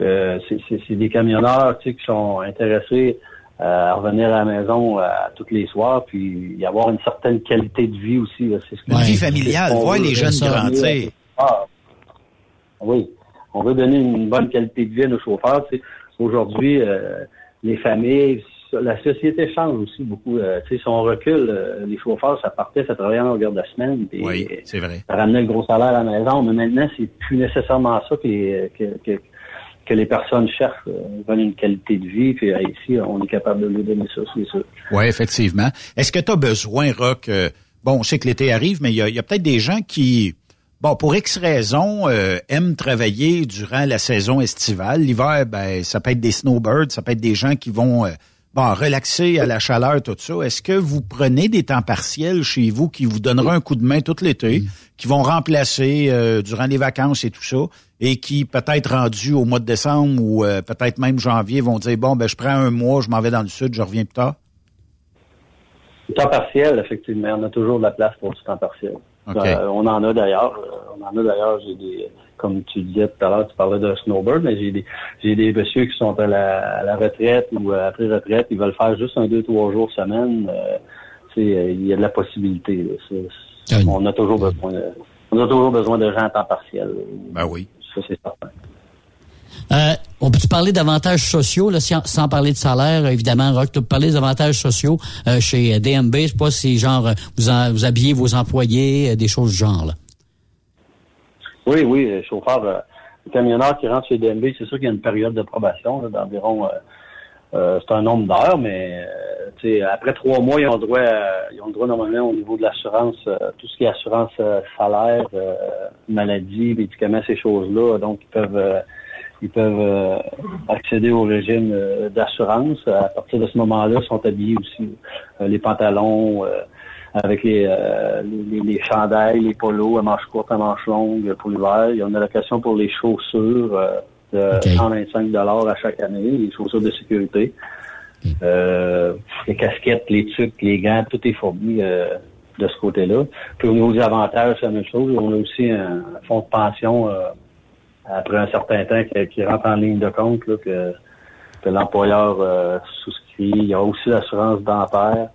euh, c'est, des camionneurs qui sont intéressés à revenir à la maison euh, tous les soirs, puis y avoir une certaine qualité de vie aussi. C'est ce une vie familiale, voir les jeunes grandir. Ah, oui, on veut donner une bonne qualité de vie à nos chauffeurs. Aujourd'hui, euh, les familles, la société change aussi beaucoup. Euh, tu sais, si on recule, euh, les chauffeurs, ça partait, ça travaillait en longueur de semaine. oui, c'est vrai. Ça ramenait le gros salaire à la maison, mais maintenant, c'est plus nécessairement ça que, que, que les personnes cherchent, euh, veulent une qualité de vie. Puis euh, ici, on est capable de leur donner ça, c'est sûr. Oui, effectivement. Est-ce que tu as besoin, Rock, euh, bon, on sait que l'été arrive, mais il y a, peut-être des gens qui, bon, pour X raisons, aiment travailler durant la saison estivale. L'hiver, ben, ça peut être des snowbirds, ça peut être des gens qui vont bon, relaxer à la chaleur, tout ça. Est-ce que vous prenez des temps partiels chez vous qui vous donneront un coup de main tout l'été, qui vont remplacer euh, durant les vacances et tout ça, et qui peut-être rendus au mois de décembre ou euh, peut-être même janvier vont dire bon ben je prends un mois, je m'en vais dans le sud, je reviens plus tard? Temps partiel, effectivement, on a toujours de la place pour du temps partiel. Euh, on en a d'ailleurs. On en a d'ailleurs, j'ai des comme tu disais tout à l'heure, tu parlais de snowbird, mais j'ai des j'ai des messieurs qui sont à la, retraite ou après retraite, ils veulent faire juste un deux trois jours semaine. Euh, euh, il y a de la possibilité. On a toujours besoin de, on a toujours besoin de gens à temps partiel. Ben oui. Ça c'est certain. Euh, on peut-tu parler d'avantages sociaux, là, sans, parler de salaire, évidemment, Rock, tu peux parler d'avantages sociaux euh, chez DMB, je sais pas si genre vous, vous habillez vos employés, des choses du genre là. Oui, oui, chauffeur, euh, camionneur qui rentre chez DMB, c'est sûr qu'il y a une période de probation d'environ, euh, euh, c'est un nombre d'heures, mais euh, après trois mois, ils ont droit, ils ont droit normalement au niveau de l'assurance, tout ce qui est assurance salaire, maladie, médicaments, ces choses-là. Donc, ils peuvent ils peuvent accéder au régime d'assurance. À partir de ce moment-là, sont habillés aussi les pantalons, avec euh, les, les, chandails, les polos à manches courtes, à manches longues pour l'hiver. Il y a une allocation pour les chaussures euh, de 125 dollars à chaque année, les chaussures de sécurité. Euh, les casquettes, les tucs, les gants, tout est fourni de ce côté-là. Puis au niveau des avantages, c'est la même chose. On a aussi un fonds de pension après un certain temps qui, rentre en ligne de compte là, que, que l'employeur souscrit. Il y a aussi l'assurance dentaire.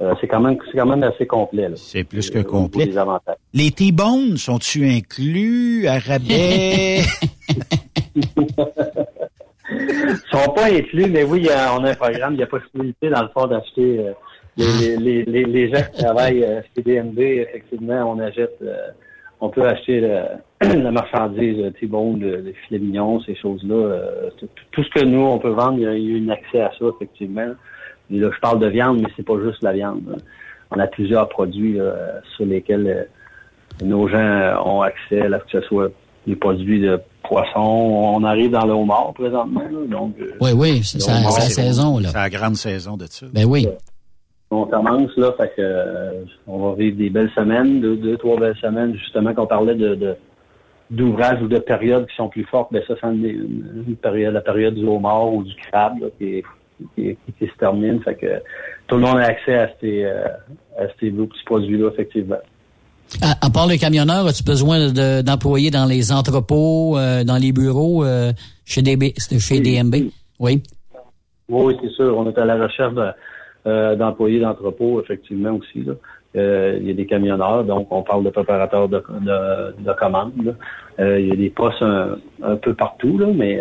Euh, c'est quand même c'est quand même assez complet. C'est plus que complet. Les T-bones sont-tu inclus à rabais? <laughs> sont pas inclus, mais oui, on a un programme. Il y a possibilité, dans le fond, d'acheter euh, les, les, les, les, gens qui travaillent euh, chez effectivement, on achète on peut acheter <clears throat> la marchandise T-bone, les filets mignons, ces choses-là. tout ce que nous, on peut vendre, il y a eu un accès à ça, effectivement. Là, je parle de viande, mais c'est pas juste la viande. On a plusieurs produits sur lesquels euh, nos gens ont accès, là, que ce soit des produits de poisson. On arrive dans le homard présentement. donc, euh, oui, oui, c'est la saison. C'est la grande saison de ça. Ben oui. On commence, là, fait que euh, on va vivre des belles semaines, deux, deux trois belles semaines, justement, qu'on parlait de, d'ouvrages ou de périodes qui sont plus fortes, ben ça, c'est une, période, la période du homard ou du crabe, là, qui est qui, se termine. Fait que tout le monde a accès à ces, euh, à ces petits produits-là, effectivement. À, part les camionneurs, as-tu besoin d'employés dans les entrepôts, euh, dans les bureaux euh, chez, DB, chez DMB? Oui. Oui, c'est sûr. On est à la recherche d'employés d'entrepôts, effectivement, aussi. il y a des camionneurs, donc on parle de préparateurs de, de, commandes. il y a des postes un, peu partout, là, mais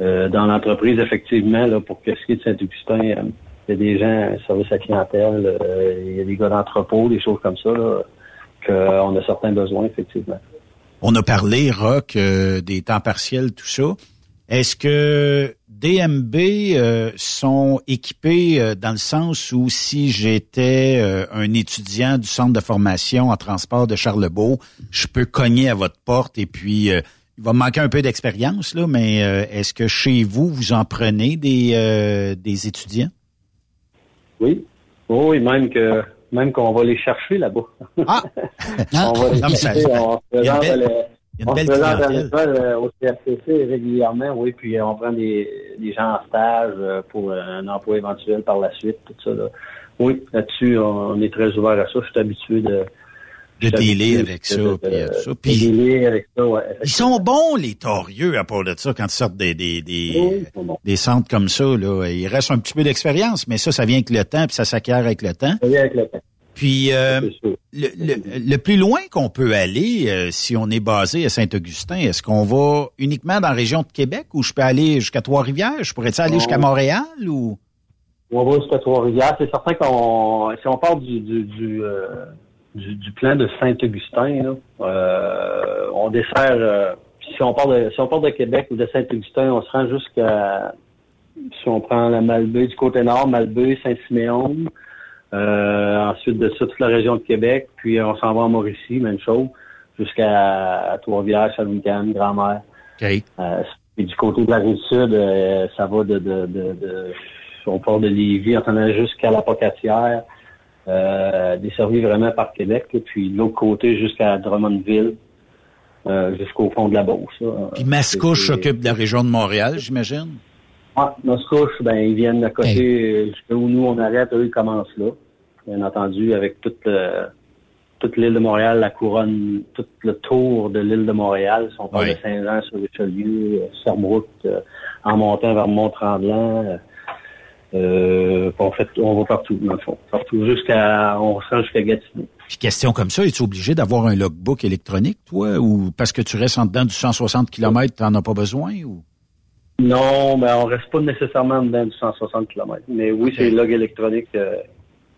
dans l'entreprise, effectivement, là, pour ce qui est de Saint-Augustin, euh, il y a des gens, service à clientèle, euh, il y a des gars d'entrepôt, des choses comme ça, qu'on a certains besoins, effectivement. On a parlé, Rock, des temps partiels, tout ça. Est-ce que DMB sont équipés dans le sens où si j'étais un étudiant du centre de formation en transport de Charlebourg, je peux cogner à votre porte et puis il va manquer un peu d'expérience, là, mais euh, est-ce que chez vous, vous en prenez des, euh, des étudiants? Oui. Oui, même que même qu'on va les chercher là-bas. Ah! <laughs> on va les chercher, on se présente, on se présente à l'école euh, au CRCC régulièrement, oui, puis on prend des, des gens en stage pour un emploi éventuel par la suite, tout ça. Là. Oui, là-dessus, on, est très ouvert à ça. Je suis habitué de, de délai avec ça, puis ça. Puis, avec ça, ouais, ils sont bons, les torieux, à part de ça, quand ils sortent des, des, des, des centres comme ça. Là. Il reste un petit peu d'expérience, mais ça, ça vient avec le temps, puis ça s'acquiert avec le temps. Ça vient avec le temps. Puis euh, le, le, plus loin qu'on peut aller, euh, si on est basé à Saint-Augustin, est-ce qu'on va uniquement dans la région de Québec ou je peux aller jusqu'à Trois-Rivières? Je pourrais-tu aller jusqu'à Montréal ou? On va jusqu'à Trois-Rivières. C'est certain qu'on si on part du, du, du euh, du, du plan de Saint-Augustin. Euh, on dessert, euh, si on part de si on part de Québec ou de Saint-Augustin, on se rend jusqu'à si on prend la Malbaie du côté nord, Malbaie, Saint-Siméon, euh, ensuite de ça, toute la région de Québec, puis on s'en va en Mauricie, même chose, jusqu'à Trois-Rivières, Shawinigan, Grand-Mère. OK. Euh, et du côté de la rive sud, euh, ça va de, de, de, de on part de Lévis, on s'en va jusqu'à la Pocatière, euh, desservi vraiment par Québec, là, puis de l'autre côté jusqu'à Drummondville, euh, jusqu'au fond de la Beauce. là. Puis Mascouche s'occupe de la région de Montréal, j'imagine? Ah, Mascouche, ben, ils viennent à côté, euh, jusqu'à où nous on arrête, eux, ils commencent là. Bien entendu, avec toute, euh, toute l'île de Montréal, la couronne, tout le tour de l'île de Montréal, si on parle Oui. de Saint-Jean sur Richelieu, euh, euh, en montant vers Mont-Tremblant, euh, on fait, on va partout, dans le fond. Partout, jusqu'à, on se rend jusqu'à Gatineau. Puis question comme ça, es-tu obligé d'avoir un logbook électronique, toi, ou parce que tu restes en dedans du 160 km, t'en as pas besoin, ou? Non, ben, on reste pas nécessairement dedans du 160 km. Mais oui, c'est log électronique euh,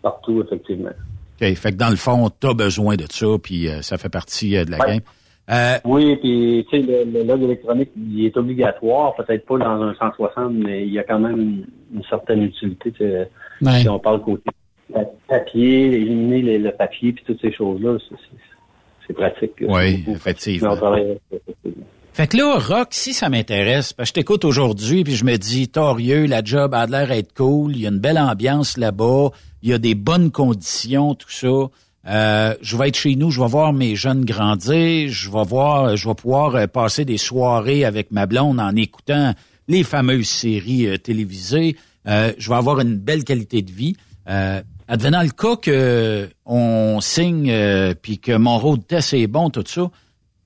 partout, effectivement. OK. Fait que dans le fond, t'as besoin de ça, puis euh, ça fait partie euh, de la Ouais. game. Euh, Oui, puis tu sais, le, le log électronique, il est obligatoire, peut-être pas dans un 160, mais il y a quand même une, une certaine utilité. tu sais. Ouais. Si on parle côté pa- papier, éliminer le, le papier, puis toutes ces choses-là, c'est- pratique. Oui, effectivement. Fait que là, Rock, si ça m'intéresse, parce que je t'écoute aujourd'hui, puis je me dis, torieux, la job a l'air d'être cool, il y a une belle ambiance là-bas, il y a des bonnes conditions, tout ça. Euh, je vais être chez nous, je vais voir mes jeunes grandir, je vais voir, je vais pouvoir euh, passer des soirées avec ma blonde en écoutant les fameuses séries euh, télévisées. Euh, je vais avoir une belle qualité de vie. Advenant le cas que on signe puis que mon road test est bon, tout ça,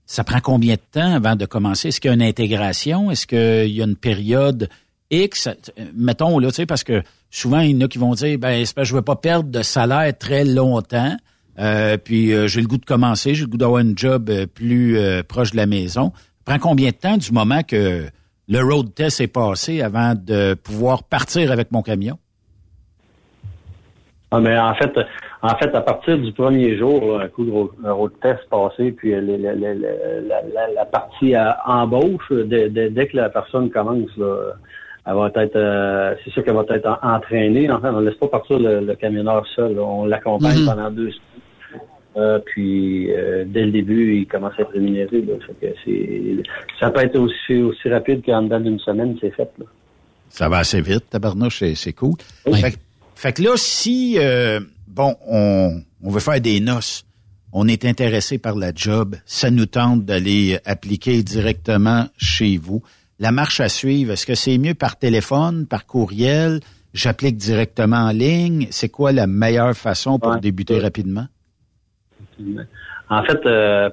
ça prend combien de temps avant de commencer? Est-ce qu'il y a une intégration? Est-ce qu'il y a une période X? Mettons, là, tu sais, parce que souvent, il y en a qui vont dire, ben, je veux pas perdre de salaire très longtemps. Euh, puis euh, j'ai le goût de commencer, j'ai le goût d'avoir une job euh, plus proche de la maison. Ça prend combien de temps du moment que le road test est passé avant de pouvoir partir avec mon camion? Ah, mais en fait, en fait, à partir du premier jour, là, un coup de ro- un road test passé, puis la, la- la partie à embauche, dès, que la personne commence, là, elle va être, euh, c'est sûr qu'elle va être en- entraînée. En fait, on ne laisse pas partir le, le camionneur seul. là. On l'accompagne Mhm. pendant deux semaines. Euh, puis euh, dès le début, il commence à être rémunéré. Là, Fait que c'est, ça peut être aussi aussi rapide qu'en dedans d'une semaine, c'est fait. Là. Ça va assez vite, tabarnouche, c'est, c'est cool. Fait, que- fait que là, si, euh, bon, on, on veut faire des noces, on est intéressé par la job, ça nous tente d'aller appliquer directement chez vous. La marche à suivre, est-ce que c'est mieux par téléphone, par courriel? J'applique directement en ligne. C'est quoi la meilleure façon pour débuter rapidement? En fait, euh,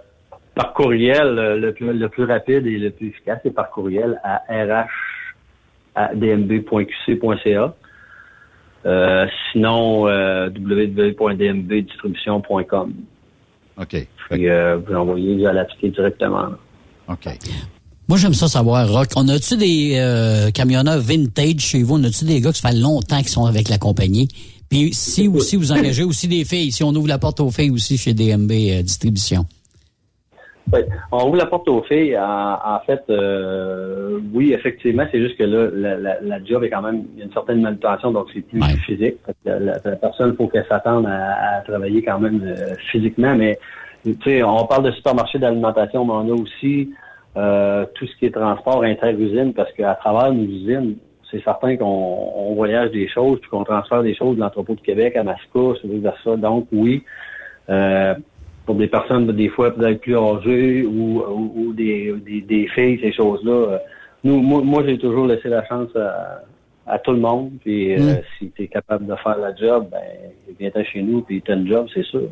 par courriel, euh, le plus, le plus rapide et le plus efficace, c'est par courriel à rh.dmb.qc.ca. Euh, sinon, euh, www.dmbdistribution.com. OK. Puis, euh, vous envoyez, vous allez appliquer directement. OK. Moi, j'aime ça savoir, Rock. On a-tu des euh, camionneurs vintage chez vous? On a-tu des gars qui ça fait longtemps qu'ils sont avec la compagnie? Puis si aussi vous engagez aussi des filles, si on ouvre la porte aux filles aussi chez DMB euh, Distribution. Oui, on ouvre la porte aux filles. En, en fait, euh, oui, effectivement, c'est juste que là, la, la, la job est quand même, il y a une certaine manutention, donc c'est plus physique. La, la- personne, il faut qu'elle s'attende à, à travailler quand même euh, physiquement, mais tu sais, on parle de supermarché d'alimentation, mais on a aussi euh, tout ce qui est transport inter-usine, parce qu'à travers nos usines, c'est certain qu'on on voyage des choses, puis qu'on transfère des choses de l'entrepôt de Québec à Mascouche, et vice-versa. Donc, oui, euh, pour des personnes des fois peut-être plus âgées ou, ou, ou des, des, des filles, ces choses-là. euh, Nous, moi, moi j'ai toujours laissé la chance à, à tout le monde. Puis euh, Mm. si tu es capable de faire la job, ben viens chez nous, puis tu as une job, c'est sûr.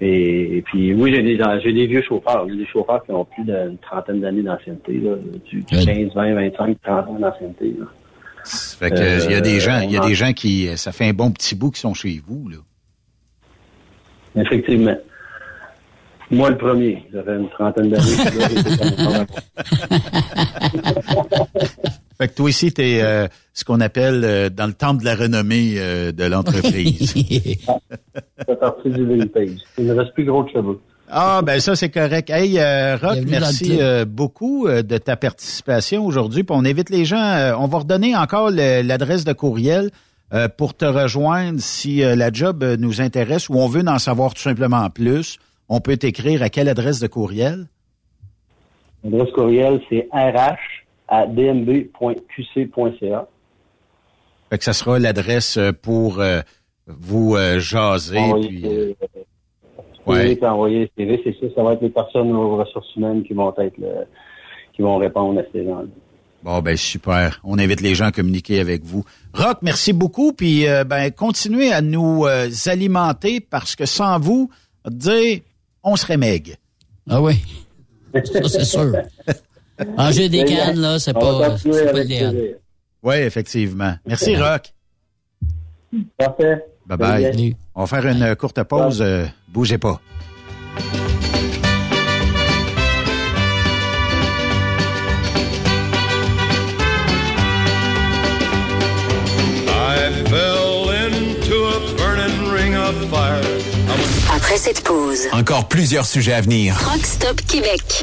Et, et puis oui, j'ai des j'ai des vieux chauffeurs. J'ai des chauffeurs qui ont plus d'une trentaine d'années d'ancienneté, là, du, du 15, 20, 25, 30 ans d'ancienneté. là. Fait que il y a des gens, il y a des gens qui, ça fait un bon petit bout qui sont chez vous, là. Effectivement. Moi, le premier. J'avais une trentaine d'années. <laughs> <laughs> Fait que toi ici, t'es euh, ce qu'on appelle euh, dans le temple de la renommée euh, de l'entreprise. <laughs> Parti du vintage. Il ne reste plus gros de cheveux. Ah, ben ça, c'est correct. Hey, euh, Rock, Bienvenue merci euh, beaucoup euh, de ta participation aujourd'hui. Puis on invite les gens, euh, on va redonner encore l'adresse de courriel euh, pour te rejoindre si euh, la job nous intéresse ou on veut en savoir tout simplement plus. On peut t'écrire à quelle adresse de courriel? L'adresse courriel, c'est rh à dmb.qc.ca. Fait que ça sera l'adresse pour euh, vous euh, jaser. Puis, ouais. Puis envoyer le CV, c'est ça, ça va être les personnes aux ressources humaines qui vont être le- qui vont répondre à ces gens-là. Bon, ben super. On invite les gens à communiquer avec vous. Rock, merci beaucoup. Puis, euh, ben, continuez à nous euh, alimenter parce que sans vous, dire, on serait meg. Ah oui. <laughs> Ça, c'est sûr. Manger des cannes, là, c'est pas, c'est pas idéal. Oui, effectivement. Merci, Rock. Parfait. Bye bye. Salut. On va faire une courte pause. Euh, bougez pas. Après cette pause, Encore plusieurs sujets à venir. Rock Stop Québec.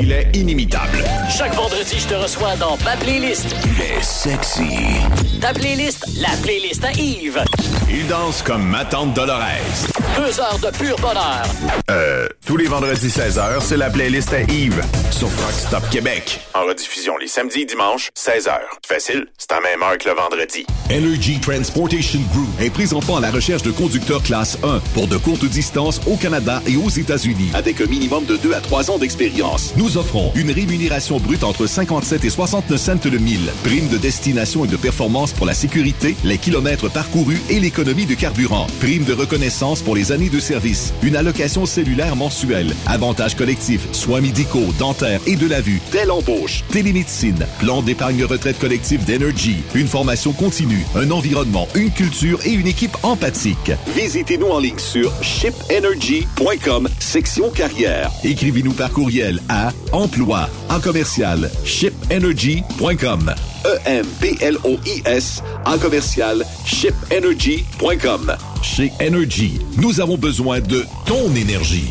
Il est inimitable. Chaque vendredi, je te reçois dans ma playlist. Il est sexy. Ta playlist, la playlist à Yves. Il danse comme ma tante Dolores. Deux heures de pur bonheur. Euh, tous les vendredis 16h, c'est la playlist à Yves sur Rock Stop Québec. En rediffusion les samedis et dimanches, 16h. Facile, c'est à même heure que le vendredi. Energy Transportation Group est présentement à la recherche de conducteurs classe 1 pour de courtes distances au Canada et aux États-Unis avec un minimum de 2 à 3 ans d'expérience. Nous offrons une rémunération brute entre 57 et 69 cents le mille, prime de destination et de performance pour la sécurité, les kilomètres parcourus et l'économie de carburant, prime de reconnaissance pour les années de service, une allocation cellulaire mensuelle, avantages collectifs, soins médicaux, dentaires et de la vue, telle embauche, télémédecine, plan d'épargne retraite collective d'Energy, une formation continue, un environnement, une culture et une équipe empathique. Visitez-nous en ligne sur shipenergy.com, section carrière. Écrivez-nous par courriel à emploi en commercial shipenergy.com. E-M-P-L-O-I-S en commercial shipenergy.com. Chez Energy, nous avons besoin de ton énergie.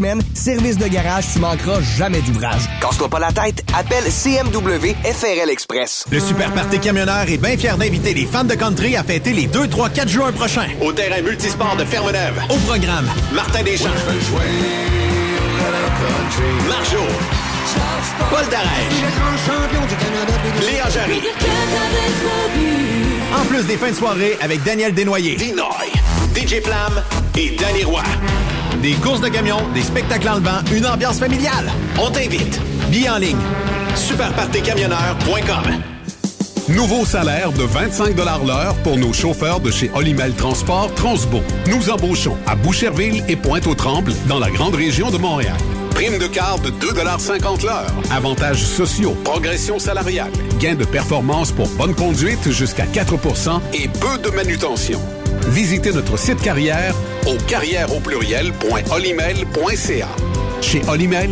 Service de garage, tu manqueras jamais d'ouvrage. Casse-toi pas la tête, appelle CMW FRL Express. Le Super Party Camionneur est bien fier d'inviter les fans de country à fêter les 2, 3, 4 juin prochains. Au terrain multisport de Fermeneuve. Au programme, Martin Deschamps. Marjo. Paul Darèche. Léa Jarry. En plus des fins de soirée avec Daniel Desnoyers. Dinoy. DJ Flam et Danny Roy. Des courses de camions, des spectacles en levant, une ambiance familiale. On t'invite. Billets en ligne. Superpartycamionneur.com Nouveau salaire de 25 l'heure pour nos chauffeurs de chez Olimel Transport Transbo. Nous embauchons à Boucherville et Pointe-aux-Trembles dans la grande région de Montréal. Prime de quart de 2,50 l'heure. Avantages sociaux, progression salariale, gains de performance pour bonne conduite jusqu'à 4% et peu de manutention. Visitez notre site carrière au carrière au pluriel.olimel.ca. Chez Olimel,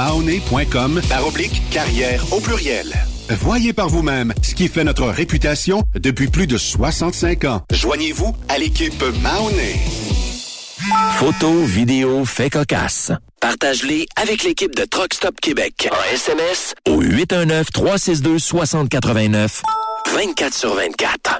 guimaone.com par oblique carrière au pluriel. Voyez par vous-même ce qui fait notre réputation depuis plus de 65 ans. Joignez-vous à l'équipe Mahoney. Photos, vidéos, faits cocasse. Partage-les avec l'équipe de Truck Stop Québec. En SMS au 819-362-6089. 24 sur 24.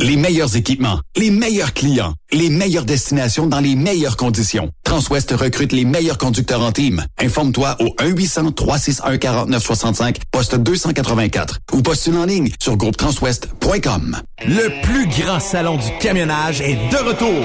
Les meilleurs équipements, les meilleurs clients, les meilleures destinations dans les meilleures conditions. Transwest recrute les meilleurs conducteurs en team. Informe-toi au 1-800-361-4965, poste 284 ou postule en ligne sur groupetranswest.com. Le plus grand salon du camionnage est de retour.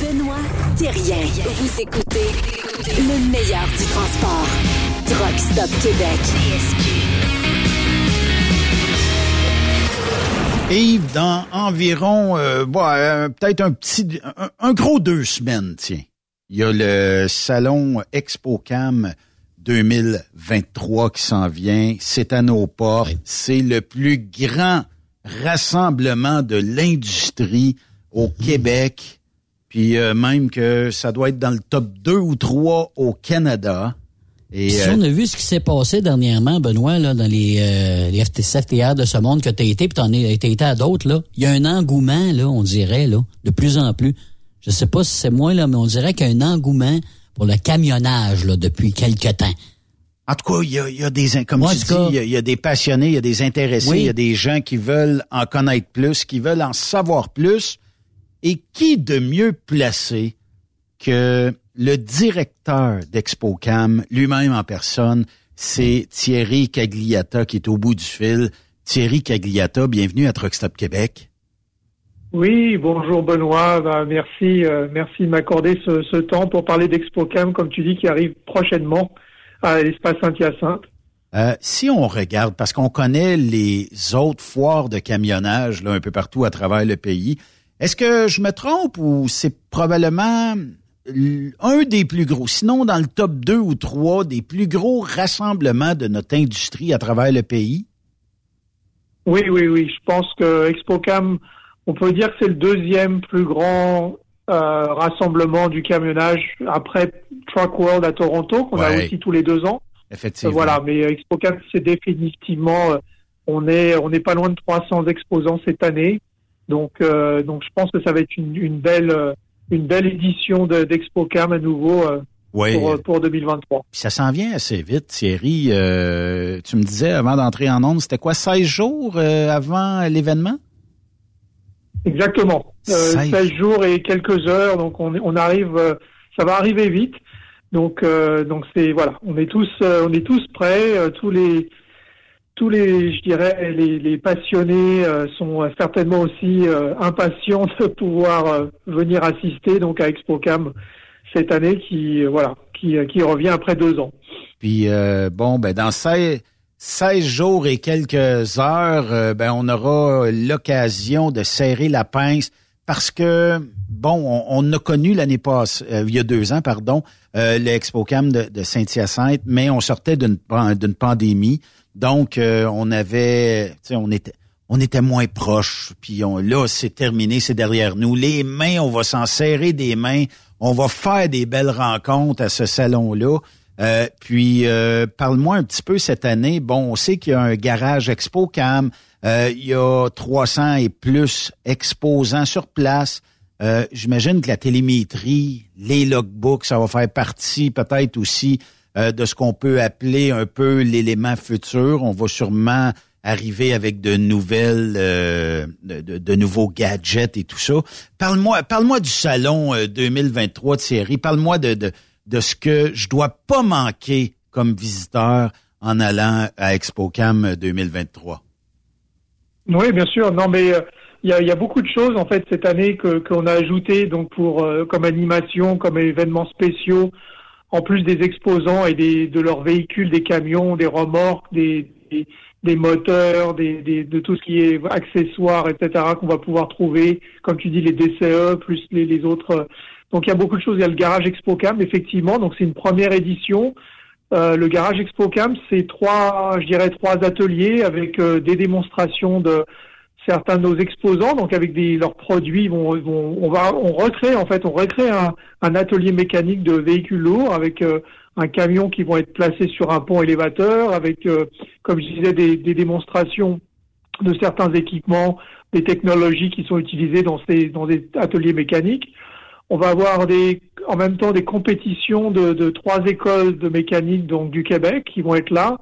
Benoît Thérien. Vous écoutez le meilleur du transport. Truck Stop Québec. Yves, dans environ, euh, bon, euh, peut-être un petit, un, un, gros deux semaines, tiens. Il y a le salon ExpoCam 2023 qui s'en vient. C'est à nos portes. C'est le plus grand rassemblement de l'industrie au Québec. Puis euh, même que ça doit être dans le top 2 ou 3 au Canada. Et si on a vu ce qui s'est passé dernièrement, Benoît, là, dans les, euh, les FTCFTR de ce monde que tu as été, puis tu as été à d'autres, là, il y a un engouement, là, on dirait, là, de plus en plus. Je sais pas si c'est moi, là, mais on dirait qu'il y a un engouement pour le camionnage là, depuis quelque temps. En tout cas, il y a, il y a des, comme tu dis, il y, a, il y, a, des passionnés, il y a des intéressés, oui. il y a des gens qui veulent en connaître plus, qui veulent en savoir plus. Et qui de mieux placé que le directeur d'ExpoCam, lui-même en personne, c'est Thierry Cagliata qui est au bout du fil. Thierry Cagliata, bienvenue à Truckstop Québec. Oui, bonjour Benoît. Ben, merci, euh, merci de m'accorder ce, ce, temps pour parler d'ExpoCam, comme tu dis, qui arrive prochainement à l'espace Saint-Hyacinthe. Euh, si on regarde, parce qu'on connaît les autres foires de camionnage là, un peu partout à travers le pays, est-ce que je me trompe ou c'est probablement un des plus gros, sinon dans le top 2 ou 3 des plus gros rassemblements de notre industrie à travers le pays? Oui, oui, oui. Je pense que ExpoCam, on peut dire que c'est le deuxième plus grand euh, rassemblement du camionnage après Truck World à Toronto, qu'on ouais. a aussi tous les deux ans. Effectivement. Euh, voilà, mais ExpoCam, c'est définitivement, euh, on est, on n'est pas loin de 300 exposants cette année. Donc, euh, donc je pense que ça va être une, une belle une belle édition d'ExpoCam à nouveau euh, pour, pour 2023. Puis ça s'en vient assez vite, Thierry. Euh, tu me disais avant d'entrer en ondes, c'était quoi, 16 jours euh, avant l'événement? Exactement. 16. 16. jours et quelques heures, donc on, on arrive, ça va arriver vite. Donc, donc c'est voilà, on est tous, on est tous prêts, tous les tous les, je dirais, les, les passionnés euh, sont certainement aussi euh, impatients de pouvoir euh, venir assister donc à ExpoCam cette année qui, voilà, qui, qui revient après deux ans. Puis bon, ben dans 16, 16 jours et quelques heures, ben on aura l'occasion de serrer la pince parce que bon, on, on a connu l'année passée, il y a deux ans, pardon, le ExpoCam de, de Saint-Hyacinthe, mais on sortait d'une d'une pandémie. Donc, euh, on avait, on était, on était moins proches. Puis on, là, c'est terminé, c'est derrière nous. Les mains, on va s'en serrer des mains. On va faire des belles rencontres à ce salon-là. Euh, puis, euh, parle-moi un petit peu cette année. Bon, on sait qu'il y a un garage Expo Cam. Euh, il y a 300 et plus exposants sur place. J'imagine que la télémétrie, les logbooks, ça va faire partie peut-être aussi euh, de ce qu'on peut appeler un peu l'élément futur. On va sûrement arriver avec de nouvelles, euh, de, nouveaux gadgets et tout ça. Parle-moi, du salon 2023 euh, de série. Parle-moi de, ce que je dois pas manquer comme visiteur en allant à ExpoCam 2023. Oui, bien sûr. Non, mais il y a, beaucoup de choses en fait cette année que qu'on a ajouté donc comme animation, comme événements spéciaux, en plus des exposants et des de leurs véhicules, des camions, des remorques, des, des, des moteurs, des, de tout ce qui est accessoires, etc. qu'on va pouvoir trouver, comme tu dis les DCE plus les, les autres. Donc il y a beaucoup de choses. Il y a le garage ExpoCam effectivement. Donc c'est une première édition. Euh, le garage ExpoCam, c'est trois, je dirais trois ateliers avec euh, des démonstrations de certains de nos exposants, donc avec des, leurs produits, vont, on va, on recrée en fait, on recrée un, atelier mécanique de véhicules lourds avec euh, un camion qui vont être placés sur un pont élévateur, avec, euh, comme je disais, des, démonstrations de certains équipements, des technologies qui sont utilisées dans ces dans des ateliers mécaniques. On va avoir des, en même temps des compétitions de, trois écoles de mécanique donc du Québec qui vont être là.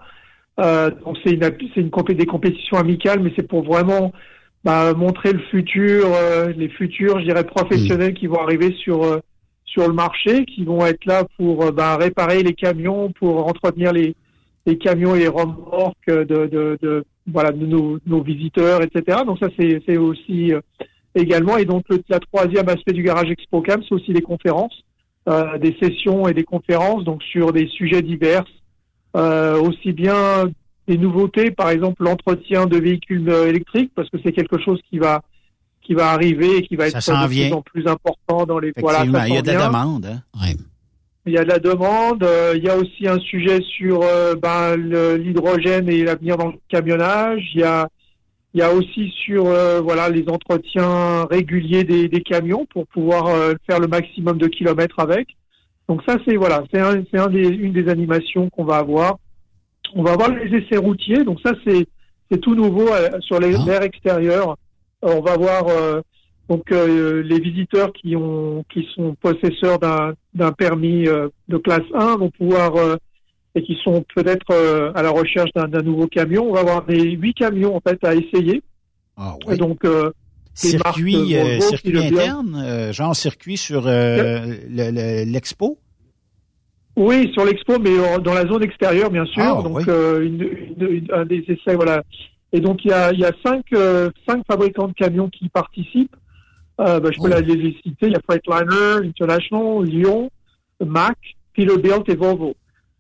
Euh, donc c'est une, une des compétitions amicales, mais c'est pour vraiment bah, montrer le futur, euh, les futurs, je dirais, professionnels qui vont arriver sur euh, sur le marché, qui vont être là pour euh, bah, réparer les camions, pour entretenir les, les camions et les remorques de, de, de voilà de nos, nos, visiteurs, etc. Donc ça c'est c'est aussi également. Et donc le la troisième aspect du garage ExpoCam, c'est aussi les conférences, des sessions et des conférences, donc sur des sujets divers, aussi bien des nouveautés, par exemple l'entretien de véhicules euh, électriques, parce que c'est quelque chose qui va qui va arriver et qui va être de plus en plus important dans les voilà. il y a de la demande. Hein? Il y a de la demande. Euh, il y a aussi un sujet sur euh, ben, l'hydrogène et l'avenir dans le camionnage. Il y a il y a aussi sur voilà les entretiens réguliers des, des camions pour pouvoir faire le maximum de kilomètres avec. Donc ça c'est voilà c'est un, c'est un des, une des animations qu'on va avoir. On va avoir les essais routiers, donc ça c'est c'est tout nouveau euh, sur ah. l'air extérieur. Euh, on va voir euh, donc les visiteurs qui ont qui sont possesseurs d'un d'un permis de classe 1 vont pouvoir et qui sont peut-être à la recherche d'un nouveau camion. On va avoir des huit camions en fait à essayer. Ah, oui. donc circuit, circuit interne, genre circuit sur l'expo? Oui, sur l'expo, mais dans la zone extérieure, bien sûr. Ah, donc, euh, une, une, un des essais, voilà. Et donc, il y a, il y a cinq, euh, cinq fabricants de camions qui participent. Euh, bah, je peux les citer. Il y a Freightliner, International, Lyon, Mac, Peterbilt et Volvo.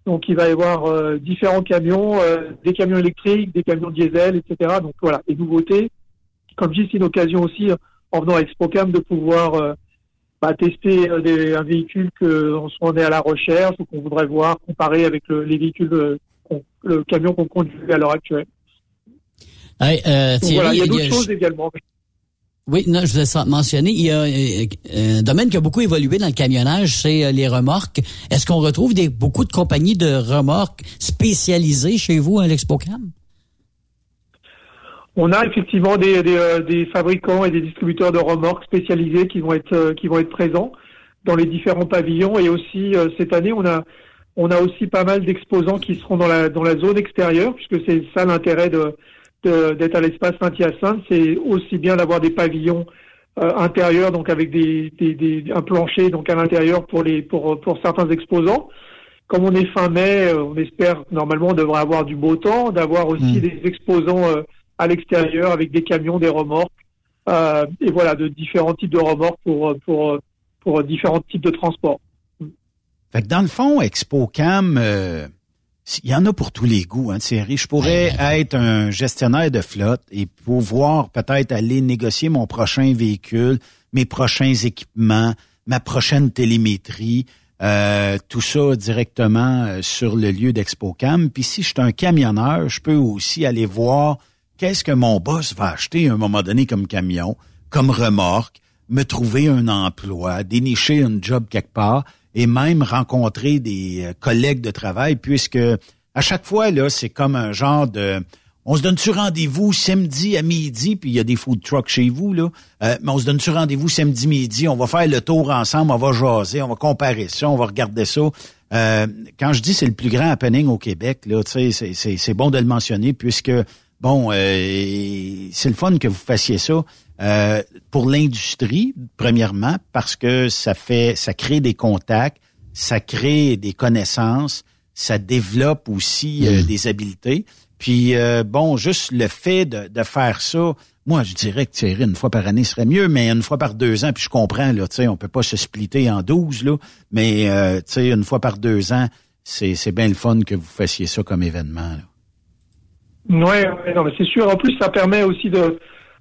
Donc, il va y avoir euh, différents camions, euh, des camions électriques, des camions diesel, etc. Donc, voilà, des nouveautés. Comme je dis, c'est une occasion aussi, en venant à ExpoCam, de pouvoir tester euh, un véhicule qu'on est à la recherche ou qu'on voudrait voir comparé avec les véhicules, euh, le camion qu'on conduit à l'heure actuelle. Euh, il y a d'autres choses également. Oui, non, je voulais mentionner, il y a un domaine qui a beaucoup évolué dans le camionnage, c'est les remorques. Est-ce qu'on retrouve des, beaucoup de compagnies de remorques spécialisées chez vous à l'ExpoCam? On a effectivement des, des, euh, des, fabricants et des distributeurs de remorques spécialisés qui vont être euh, qui vont être présents dans les différents pavillons et aussi euh, cette année on a on a aussi pas mal d'exposants qui seront dans la dans la zone extérieure puisque c'est ça l'intérêt de d'être à l'espace Saint-Hyacinthe, c'est aussi bien d'avoir des pavillons intérieurs donc avec des, des, des, un plancher donc à l'intérieur pour les pour pour certains exposants. Comme on est fin mai, on espère normalement on devrait avoir du beau temps, d'avoir aussi mmh. des exposants à l'extérieur avec des camions, des remorques, euh, et voilà, de différents types de remorques pour, pour, pour différents types de transports. Fait que dans le fond, ExpoCam, euh, il y en a pour tous les goûts, hein, Thierry. Je pourrais être un gestionnaire de flotte et pouvoir peut-être aller négocier mon prochain véhicule, mes prochains équipements, ma prochaine télémétrie, euh, tout ça directement sur le lieu d'ExpoCam. Puis si je suis un camionneur, je peux aussi aller voir qu'est-ce que mon boss va acheter à un moment donné comme camion, comme remorque, me trouver un emploi, dénicher un job quelque part et même rencontrer des euh, collègues de travail puisque à chaque fois là, c'est comme un genre de on se donne-tu rendez-vous samedi à midi, puis il y a des food trucks chez vous, là. Euh, mais on se donne-tu rendez-vous samedi midi, on va faire le tour ensemble, on va jaser, on va comparer ça, on va regarder ça. Euh, quand je dis c'est le plus grand happening au Québec, là, tu sais, c'est bon de le mentionner, puisque Bon, euh, c'est le fun que vous fassiez ça euh, pour l'industrie, premièrement, parce que ça fait, ça crée des contacts, ça crée des connaissances, ça développe aussi euh, mm. des habiletés. Puis bon, juste le fait de, faire ça Moi, je dirais que Thierry, une fois par année serait mieux, mais une fois par deux ans, puis je comprends, là, tu sais, on peut pas se splitter en douze, là, mais, euh, tu sais, une fois par deux ans, c'est, c'est bien le fun que vous fassiez ça comme événement, là. Ouais, ouais, non, mais c'est sûr. En plus, ça permet aussi de,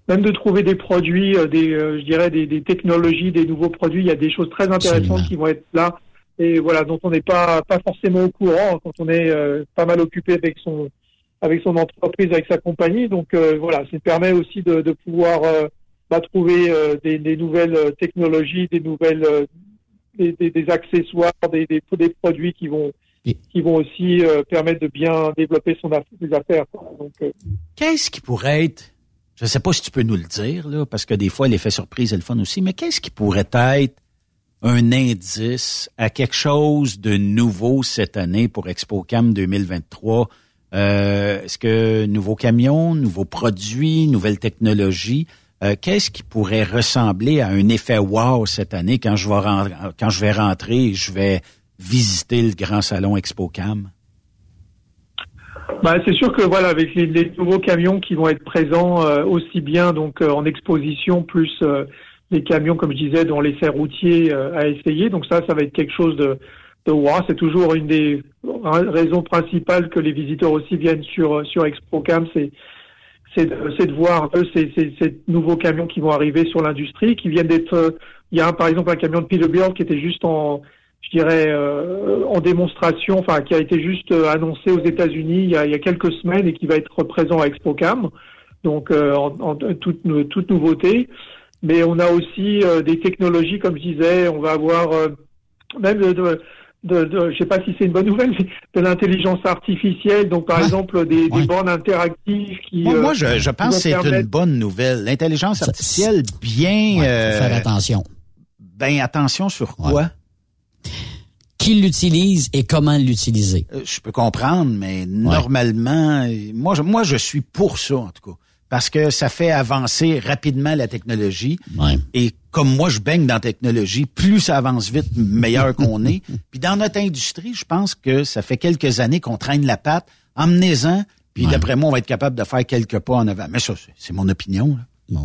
même de trouver des produits, euh, des, euh, je dirais, des, des, technologies, des nouveaux produits. Il y a des choses très intéressantes qui vont être là et voilà, dont on n'est pas, pas forcément au courant quand on est euh, pas mal occupé avec son, avec son entreprise, avec sa compagnie. Donc voilà, ça permet aussi de, de pouvoir bah, trouver des, des, nouvelles technologies, des nouvelles, des, des, accessoires, des, des, des produits qui vont qui vont aussi permettre de bien développer son affaires. Donc, Qu'est-ce qui pourrait être je ne sais pas si tu peux nous le dire, là, parce que des fois, l'effet surprise est le fun aussi, mais qu'est-ce qui pourrait être un indice à quelque chose de nouveau cette année pour ExpoCam 2023? Euh, Est-ce que nouveaux camions, nouveaux produits, nouvelles technologies, euh, qu'est-ce qui pourrait ressembler à un effet wow cette année? Quand je vais, quand je vais rentrer je vais visiter le grand salon ExpoCam? Bah, c'est sûr que voilà, avec les, nouveaux camions qui vont être présents euh, aussi bien donc euh, en exposition, plus euh, les camions, comme je disais, dont l'essai routier à essayer. Donc ça, ça va être quelque chose de, de wow. C'est toujours une des raisons principales que les visiteurs aussi viennent sur sur ExpoCam, c'est c'est de, voir peu ces, ces, nouveaux camions qui vont arriver sur l'industrie, qui viennent d'être. Il y a par exemple un camion de Peterbilt qui était juste en je dirais, euh, en démonstration, enfin, qui a été juste euh, annoncé aux États-Unis il, y a quelques semaines et qui va être présent à ExpoCam, donc euh, en, toute, toute, nouveauté. Mais on a aussi des technologies, comme je disais, on va avoir même de, de, de, je sais pas si c'est une bonne nouvelle, mais de l'intelligence artificielle. Donc, par exemple, des, des, bornes interactives qui. Moi, je, je pense que c'est une bonne nouvelle. L'intelligence artificielle, bien. faire attention. Ben, attention sur quoi? Qui l'utilise et comment l'utiliser? Euh, je peux comprendre, mais normalement, moi, je, moi, je suis pour ça, en tout cas. Parce que ça fait avancer rapidement la technologie. Et comme moi, je baigne dans la technologie, plus ça avance vite, meilleur <laughs> qu'on est. Puis dans notre industrie, je pense que ça fait quelques années qu'on traîne la patte. Emmenez-en, puis d'après moi, on va être capable de faire quelques pas en avant. Mais ça, c'est mon opinion. Là.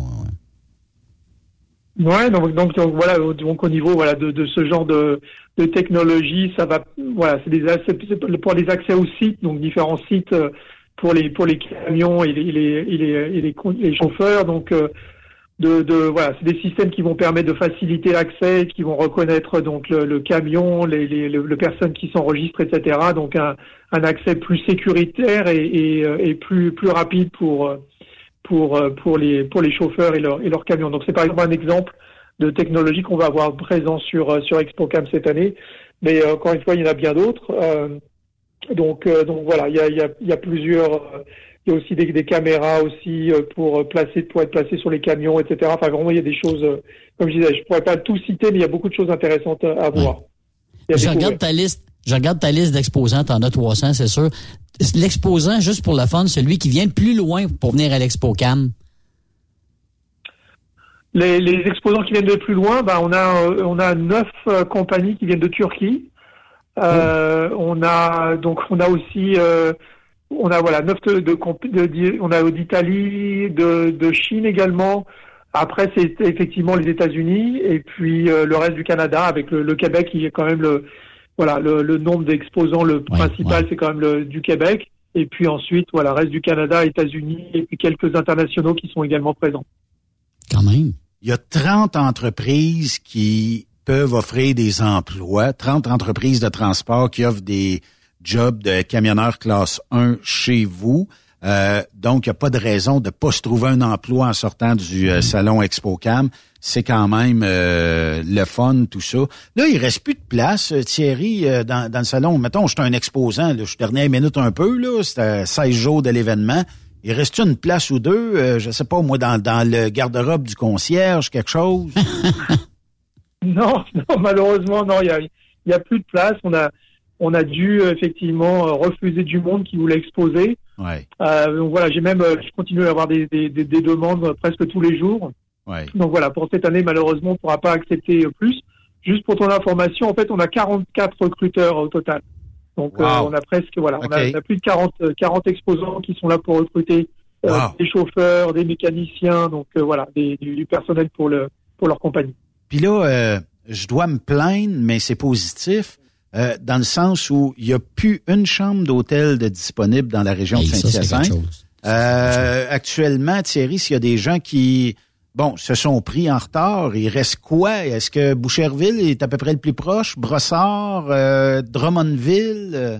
Ouais, donc, donc, voilà, donc au niveau voilà de, de ce genre de, de technologie, ça va voilà, c'est des pour les accès aux sites, donc différents sites euh, pour les pour les camions et les et les, et les, les, chauffeurs, donc euh, de, de voilà, c'est des systèmes qui vont permettre de faciliter l'accès, qui vont reconnaître donc le, le camion, les, les, les, personnes qui s'enregistrent, etc. Donc un, un accès plus sécuritaire et, et, euh, et plus plus rapide pour pour, euh, pour, les, pour les chauffeurs et, leur, et leurs camions. Donc c'est par exemple un exemple de technologie qu'on va avoir présent sur, euh, sur ExpoCam cette année. Mais euh, encore une fois, il y en a bien d'autres. donc, donc voilà, il y a, il y, a, il y a plusieurs. il y a aussi des, des caméras aussi pour placer, pour être placées sur les camions, etc. Enfin, vraiment, il y a des choses. comme je disais, je pourrais pas tout citer, mais il y a beaucoup de choses intéressantes à voir. Je regarde ta liste. Je regarde ta liste d'exposants, t'en as 300, c'est sûr l'exposant, juste pour la fun, celui qui vient plus loin pour venir à l'ExpoCam? Les, les, exposants qui viennent de plus loin, ben on a euh, on a neuf euh, compagnies qui viennent de Turquie. Euh, On a donc on a aussi euh, on a voilà neuf de, on a d'Italie, de, de Chine également. Après c'est effectivement les États-Unis et puis le reste du Canada avec le, le, Québec qui est quand même le voilà, le, nombre d'exposants, le principal, c'est quand même le, du Québec. Et puis ensuite, voilà, reste du Canada, États-Unis, et puis quelques internationaux qui sont également présents. Quand même. Il y a 30 entreprises qui peuvent offrir des emplois, 30 entreprises de transport qui offrent des jobs de camionneur classe 1 chez vous. Euh, donc, il n'y a pas de raison de ne pas se trouver un emploi en sortant du euh, salon ExpoCam c'est quand même euh, le fun, tout ça. Là, il reste plus de place, euh, Thierry, euh, dans, dans, le salon. Mettons, je suis un exposant, là, je suis dernière minute un peu, là, c'était 16 jours de l'événement. Il reste une place ou deux, je sais pas, moi, dans, dans le garde-robe du concierge, quelque chose? <laughs> non, non, malheureusement, non, il y a, y a plus de place. On a, on a dû effectivement refuser du monde qui voulait exposer. Ouais. donc voilà, j'ai même, je continue à avoir des, des, des, des demandes presque tous les jours. Donc voilà, pour cette année, malheureusement, on ne pourra pas accepter plus. Juste pour ton information, en fait, on a 44 recruteurs au total. Donc euh, on a presque voilà, on, a, plus de 40, 40 exposants qui sont là pour recruter des chauffeurs, des mécaniciens, donc voilà, des, du, personnel pour le pour leur compagnie. Puis là, je dois me plaindre, mais c'est positif. dans le sens où il n'y a plus une chambre d'hôtel de disponible dans la région de Saint-Hyacinthe. actuellement, Thierry, s'il y a des gens qui bon, se sont pris en retard. Il reste quoi? Est-ce que Boucherville est à peu près le plus proche? Brossard, euh, Drummondville? Euh?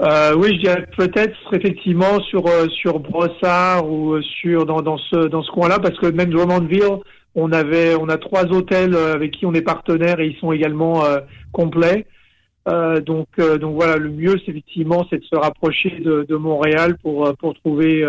Euh, oui, je dirais peut-être effectivement sur sur Brossard ou sur dans, dans ce dans ce coin-là, parce que même Drummondville, on avait on a trois hôtels avec qui on est partenaire et ils sont également complets. donc donc voilà, le mieux c'est effectivement c'est de se rapprocher de, Montréal pour pour trouver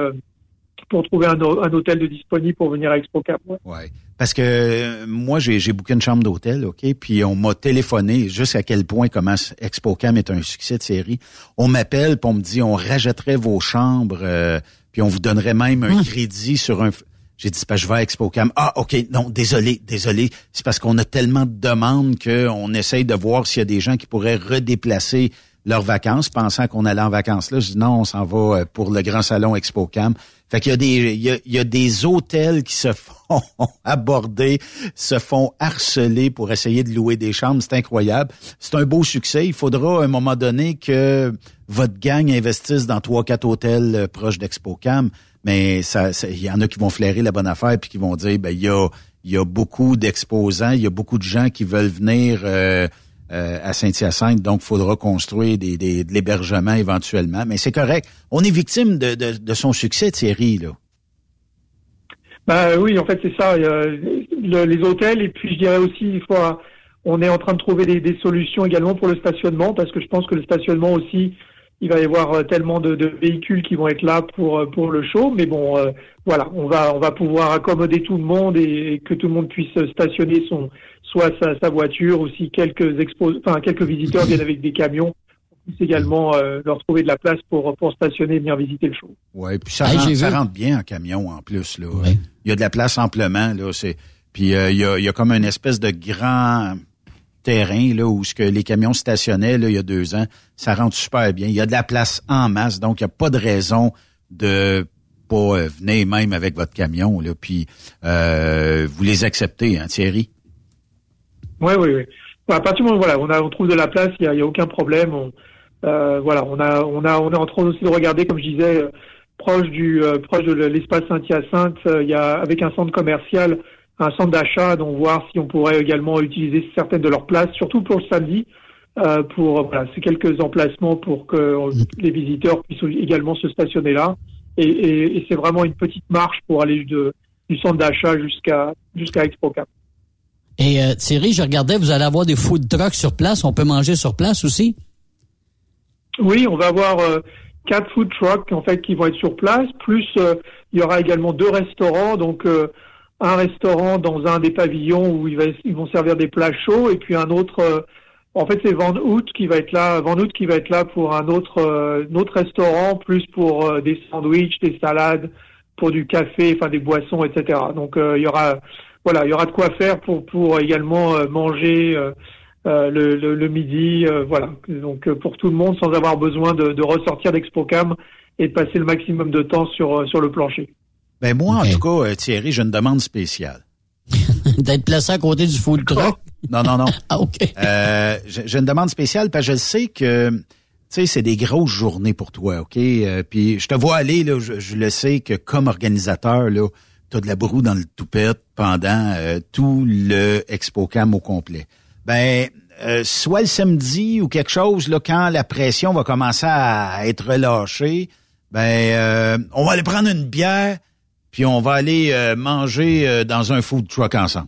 pour trouver un, hôtel de disponible pour venir à ExpoCam. Ouais. Parce que euh, moi, j'ai, j'ai booké une chambre d'hôtel, OK? Puis on m'a téléphoné juste à quel point comment ExpoCam est un succès de série. On m'appelle puis on me dit on rajouterait vos chambres euh, puis on vous donnerait même un hum. crédit sur un... J'ai dit, pas je vais à ExpoCam. Ah, OK, non, désolé, désolé. C'est parce qu'on a tellement de demandes qu'on essaye de voir s'il y a des gens qui pourraient redéplacer leurs vacances, pensant qu'on allait en vacances là. Je dis non, on s'en va euh, pour le grand salon ExpoCam. Fait qu'il y a des il y a, des hôtels qui se <laughs> font aborder, se font harceler pour essayer de louer des chambres. C'est incroyable. C'est un beau succès. Il faudra à un moment donné que votre gang investisse dans trois quatre hôtels euh, proches d'ExpoCam. Mais ça, il y en a qui vont flairer la bonne affaire puis qui vont dire ben il y a il y a beaucoup d'exposants, il y a beaucoup de gens qui veulent venir euh, euh, à Saint-Hyacinthe, donc il faudra construire des, de l'hébergement éventuellement. Mais c'est correct. On est victime de, son succès, Thierry, là. Ben oui, en fait, c'est ça. les hôtels, et puis je dirais aussi, il faut, on est en train de trouver des, solutions également pour le stationnement, parce que je pense que le stationnement aussi, il va y avoir euh, tellement de, véhicules qui vont être là pour euh, pour le show, mais bon, voilà, on va on va pouvoir accommoder tout le monde et que tout le monde puisse stationner son soit sa, voiture ou si quelques expos, enfin quelques visiteurs viennent avec des camions, on puisse également euh, leur trouver de la place pour pour stationner et venir visiter le show. Ouais, puis ça, rentre, bien en camion en plus là. Il y a de la place amplement là, c'est puis euh, il, y a, il y a comme une espèce de grand terrain là où ce que les camions stationnaient là il y a deux ans, ça rentre super bien. Il y a de la place en masse, donc il n'y a pas de raison de pas euh, venir même avec votre camion là, puis vous les acceptez, hein, Thierry? Oui, oui, oui. à partir du moment où voilà, on, a, on trouve de la place, il n'y a, a, aucun problème. On, euh, voilà, on a, on a, on est en train aussi de regarder, comme je disais, euh, proche du, euh, proche de l'espace Saint-Hyacinthe, il y a avec un centre commercial, un centre d'achat, donc voir si on pourrait également utiliser certaines de leurs places, surtout pour le samedi, pour voilà, c'est quelques emplacements pour que les visiteurs puissent également se stationner là. Et, et, et c'est vraiment une petite marche pour aller de, du centre d'achat jusqu'à jusqu'à ExpoCap. Et euh, Thierry, je regardais, vous allez avoir des food trucks sur place. On peut manger sur place aussi? Oui, on va avoir euh, quatre food trucks en fait qui vont être sur place. Plus euh, il y aura également deux restaurants. Donc un restaurant dans un des pavillons où ils, vont servir des plats chauds et puis un autre. en fait, c'est Van qui va être là. Van qui va être là pour un autre, autre restaurant, plus pour des sandwichs, des salades, pour du café, enfin des boissons, etc. Donc il y aura voilà, il y aura de quoi faire pour pour également euh, manger euh, euh, le, le, midi, voilà. Donc pour tout le monde, sans avoir besoin de, de ressortir d'ExpoCam et de passer le maximum de temps sur sur le plancher. Ben moi, en tout cas, Thierry, j'ai une demande spéciale. <laughs> D'être placé à côté du food truck? Non, non, non. <laughs> ah, OK. Euh, j'ai une demande spéciale parce que je sais que, tu sais, c'est des grosses journées pour toi, OK? puis je te vois aller, là, je, je, le sais que comme organisateur, là, t'as de la broue dans le toupette pendant euh, tout le ExpoCam au complet. Ben, euh, soit le samedi ou quelque chose, là, quand la pression va commencer à être relâchée, ben, euh, on va aller prendre une bière, puis on va aller manger dans un food truck ensemble.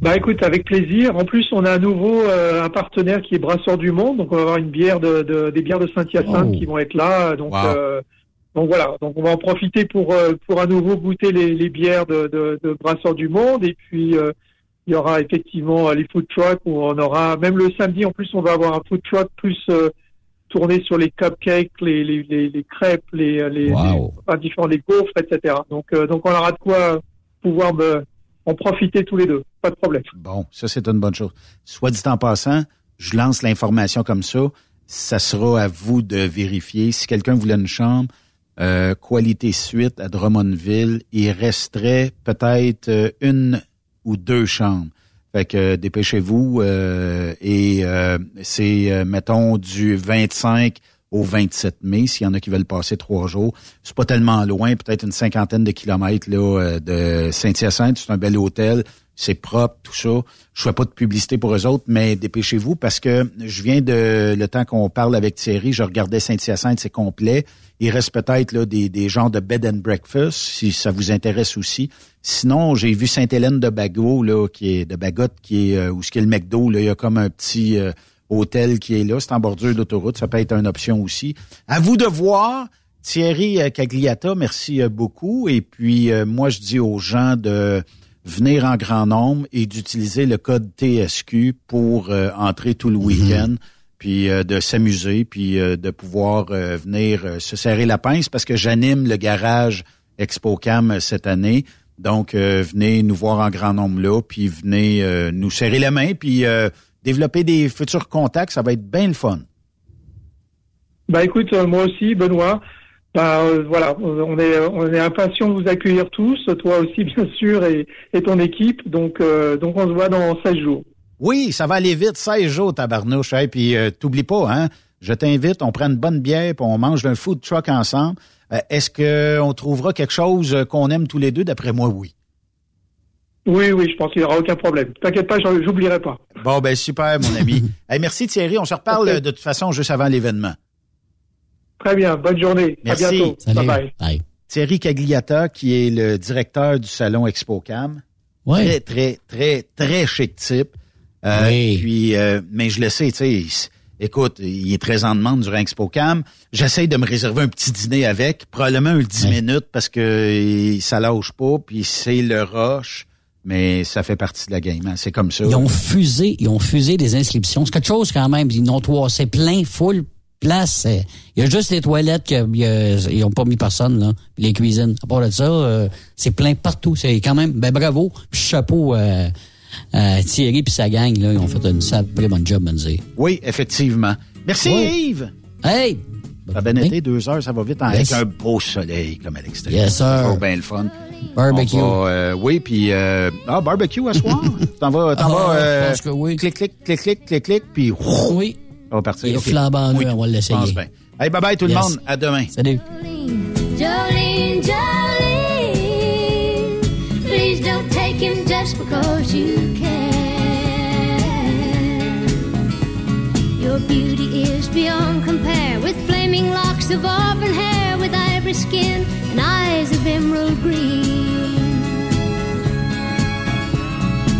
Ben écoute, avec plaisir. En plus, on a à nouveau un partenaire qui est Brasseur du Monde, donc on va avoir une bière de, des bières de Saint-Hyacinthe oh. qui vont être là. Donc donc voilà, donc on va en profiter pour euh, pour à nouveau goûter les, les bières de, de, de Brasseurs du Monde et puis euh, il y aura effectivement euh, les food trucks où on aura même le samedi en plus on va avoir un food truck plus tourné sur les cupcakes, les les, les, crêpes, les les, différents les gaufres, etc. Donc donc on aura de quoi pouvoir en profiter tous les deux, pas de problème. Bon, ça c'est une bonne chose. Soit dit en passant, je lance l'information comme ça ça sera à vous de vérifier. Si quelqu'un voulait une chambre, euh, qualité suite à Drummondville, il resterait peut-être euh, une ou deux chambres. Fait que euh, dépêchez-vous et c'est mettons du 25 au 27 mai, s'il y en a qui veulent passer trois jours. C'est pas tellement loin, peut-être une cinquantaine de kilomètres là, de Saint-Hyacinthe. C'est un bel hôtel c'est propre, tout ça. Je fais pas de publicité pour eux autres, mais dépêchez-vous parce que je viens de le temps qu'on parle avec Thierry, je regardais Saint-Hyacinthe, c'est complet. Il reste peut-être là des, des genres de bed and breakfast, si ça vous intéresse aussi. Sinon, j'ai vu Sainte-Hélène de Bagot, là, qui est de Bagotte, qui est euh, où ce qui est le McDo, là, il y a comme un petit euh, hôtel qui est là, c'est en bordure d'autoroute, ça peut être une option aussi. À vous de voir. Thierry euh, Cagliata, merci beaucoup. Et puis moi, je dis aux gens de venir en grand nombre et d'utiliser le code TSQ pour euh, entrer tout le mhm. week-end, puis euh, de s'amuser, puis euh, de pouvoir venir se serrer la pince parce que j'anime le garage ExpoCam cette année. Donc, venez nous voir en grand nombre là, puis venez nous serrer la main, puis développer des futurs contacts. Ça va être bien le fun. Ben écoute, moi aussi, Benoît, ben, euh, voilà, on est, on est impatient de vous accueillir tous, toi aussi <laughs> bien sûr et, et ton équipe. Donc, euh, donc on se voit dans 16 jours. Oui, ça va aller vite, 16 jours, tabarnouche. Et puis, euh, t'oublies pas, hein, je t'invite, on prend une bonne bière, puis on mange d'un food truck ensemble. Est-ce qu'on trouvera quelque chose qu'on aime tous les deux? D'après moi, oui. Oui, oui, je pense qu'il n'y aura aucun problème. T'inquiète pas, j'oublierai pas. Bon, ben super, mon ami. <laughs> merci Thierry, on se reparle de toute façon juste avant l'événement. Très bien. Bonne journée. Merci. À bientôt. Bye bye. Thierry Cagliata, qui est le directeur du salon ExpoCam. Ouais. Très, très, très, très chic type. Euh, Puis, euh, mais je le sais, tu sais, écoute, il est très en demande durant ExpoCam. J'essaye de me réserver un petit dîner avec, probablement un 10 minutes parce que ça lâche pas, puis c'est le rush. Mais ça fait partie de la game, hein. c'est comme ça. Ils ont fusé, ils ont fusé des inscriptions. C'est quelque chose quand même. Ils n'ont trois, c'est plein, full, place. Il y a juste les toilettes qu'ils n'ont pas mis personne, là. Les cuisines. À part de ça, euh, c'est plein partout. C'est quand même, ben bravo. chapeau euh, à Thierry puis sa gang, là. Ils ont fait une très bonne job, dire. Oui, effectivement. Merci, Yves. Hey! Ça a bien été deux heures, ça va vite, avec un beau soleil comme à l'extérieur. Yes, sir. C'est bien le fun. Barbecue. Euh, oui, puis ah, barbecue à soir. <laughs> t'en vas, t'en ah, vas, je pense que oui. clic, clic, clic, clic, clic, clic, puis oui. On va partir. Il est flambant oui. on va l'essayer. Pense bien. Hey, bye bye tout le monde. À demain. Salut. Beyond compare with flaming locks of auburn hair, with ivory skin and eyes of emerald green.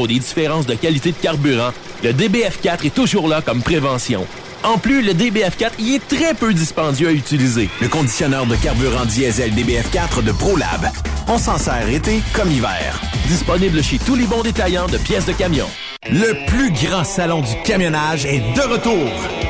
ou des différences de qualité de carburant, le DBF4 est toujours là comme prévention. En plus, le DBF4 y est très peu dispendieux à utiliser. Le conditionneur de carburant diesel DBF4 de ProLab. On s'en sert été comme hiver. Disponible chez tous les bons détaillants de pièces de camion. Le plus grand salon du camionnage est de retour.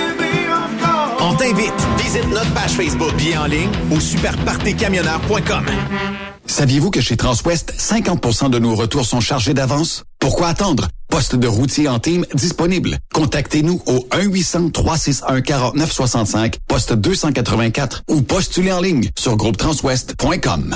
On t'invite. Visite notre page Facebook, bien en ligne au superpartycamionneur.com. Saviez-vous que chez Transwest, 50% de nos retours sont chargés d'avance? Pourquoi attendre? Poste de routier en team disponible. Contactez-nous au 1-800-361-4965, poste 284 ou postulez en ligne sur groupetranswest.com.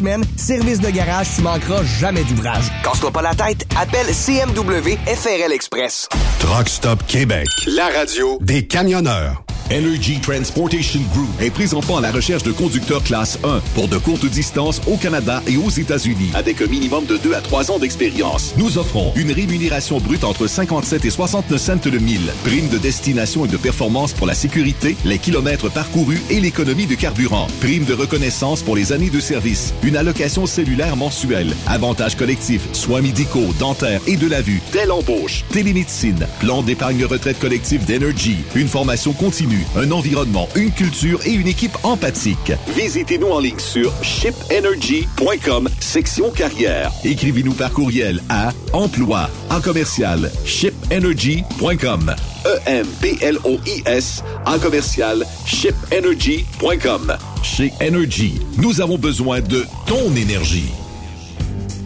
semaines. Service de garage, tu manqueras jamais d'ouvrage. Casse-toi pas la tête. Appelle CMW FRL Express. Truck Stop Québec. La radio Des camionneurs. Energy Transportation Group est présentement à la recherche de conducteurs classe 1 pour de courtes distances au Canada et aux États-Unis avec un minimum de 2 à 3 ans d'expérience. Nous offrons une rémunération brute entre 57 et 69 cents le mille, prime de destination et de performance pour la sécurité, les kilomètres parcourus et l'économie de carburant, prime de reconnaissance pour les années de service, une allocation cellulaire mensuelle, avantages collectifs, soins médicaux, dentaires et de la vue, dès l'embauche, télémédecine, plan d'épargne retraite collective d'Energy, une formation continue, un environnement, une culture et une équipe empathique. Visitez-nous en ligne sur shipenergy.com, section carrière. Écrivez-nous par courriel à emploi en commercial shipenergy.com. E-M-P-L-O-I-S en commercial shipenergy.com. Chez Energy, nous avons besoin de ton énergie.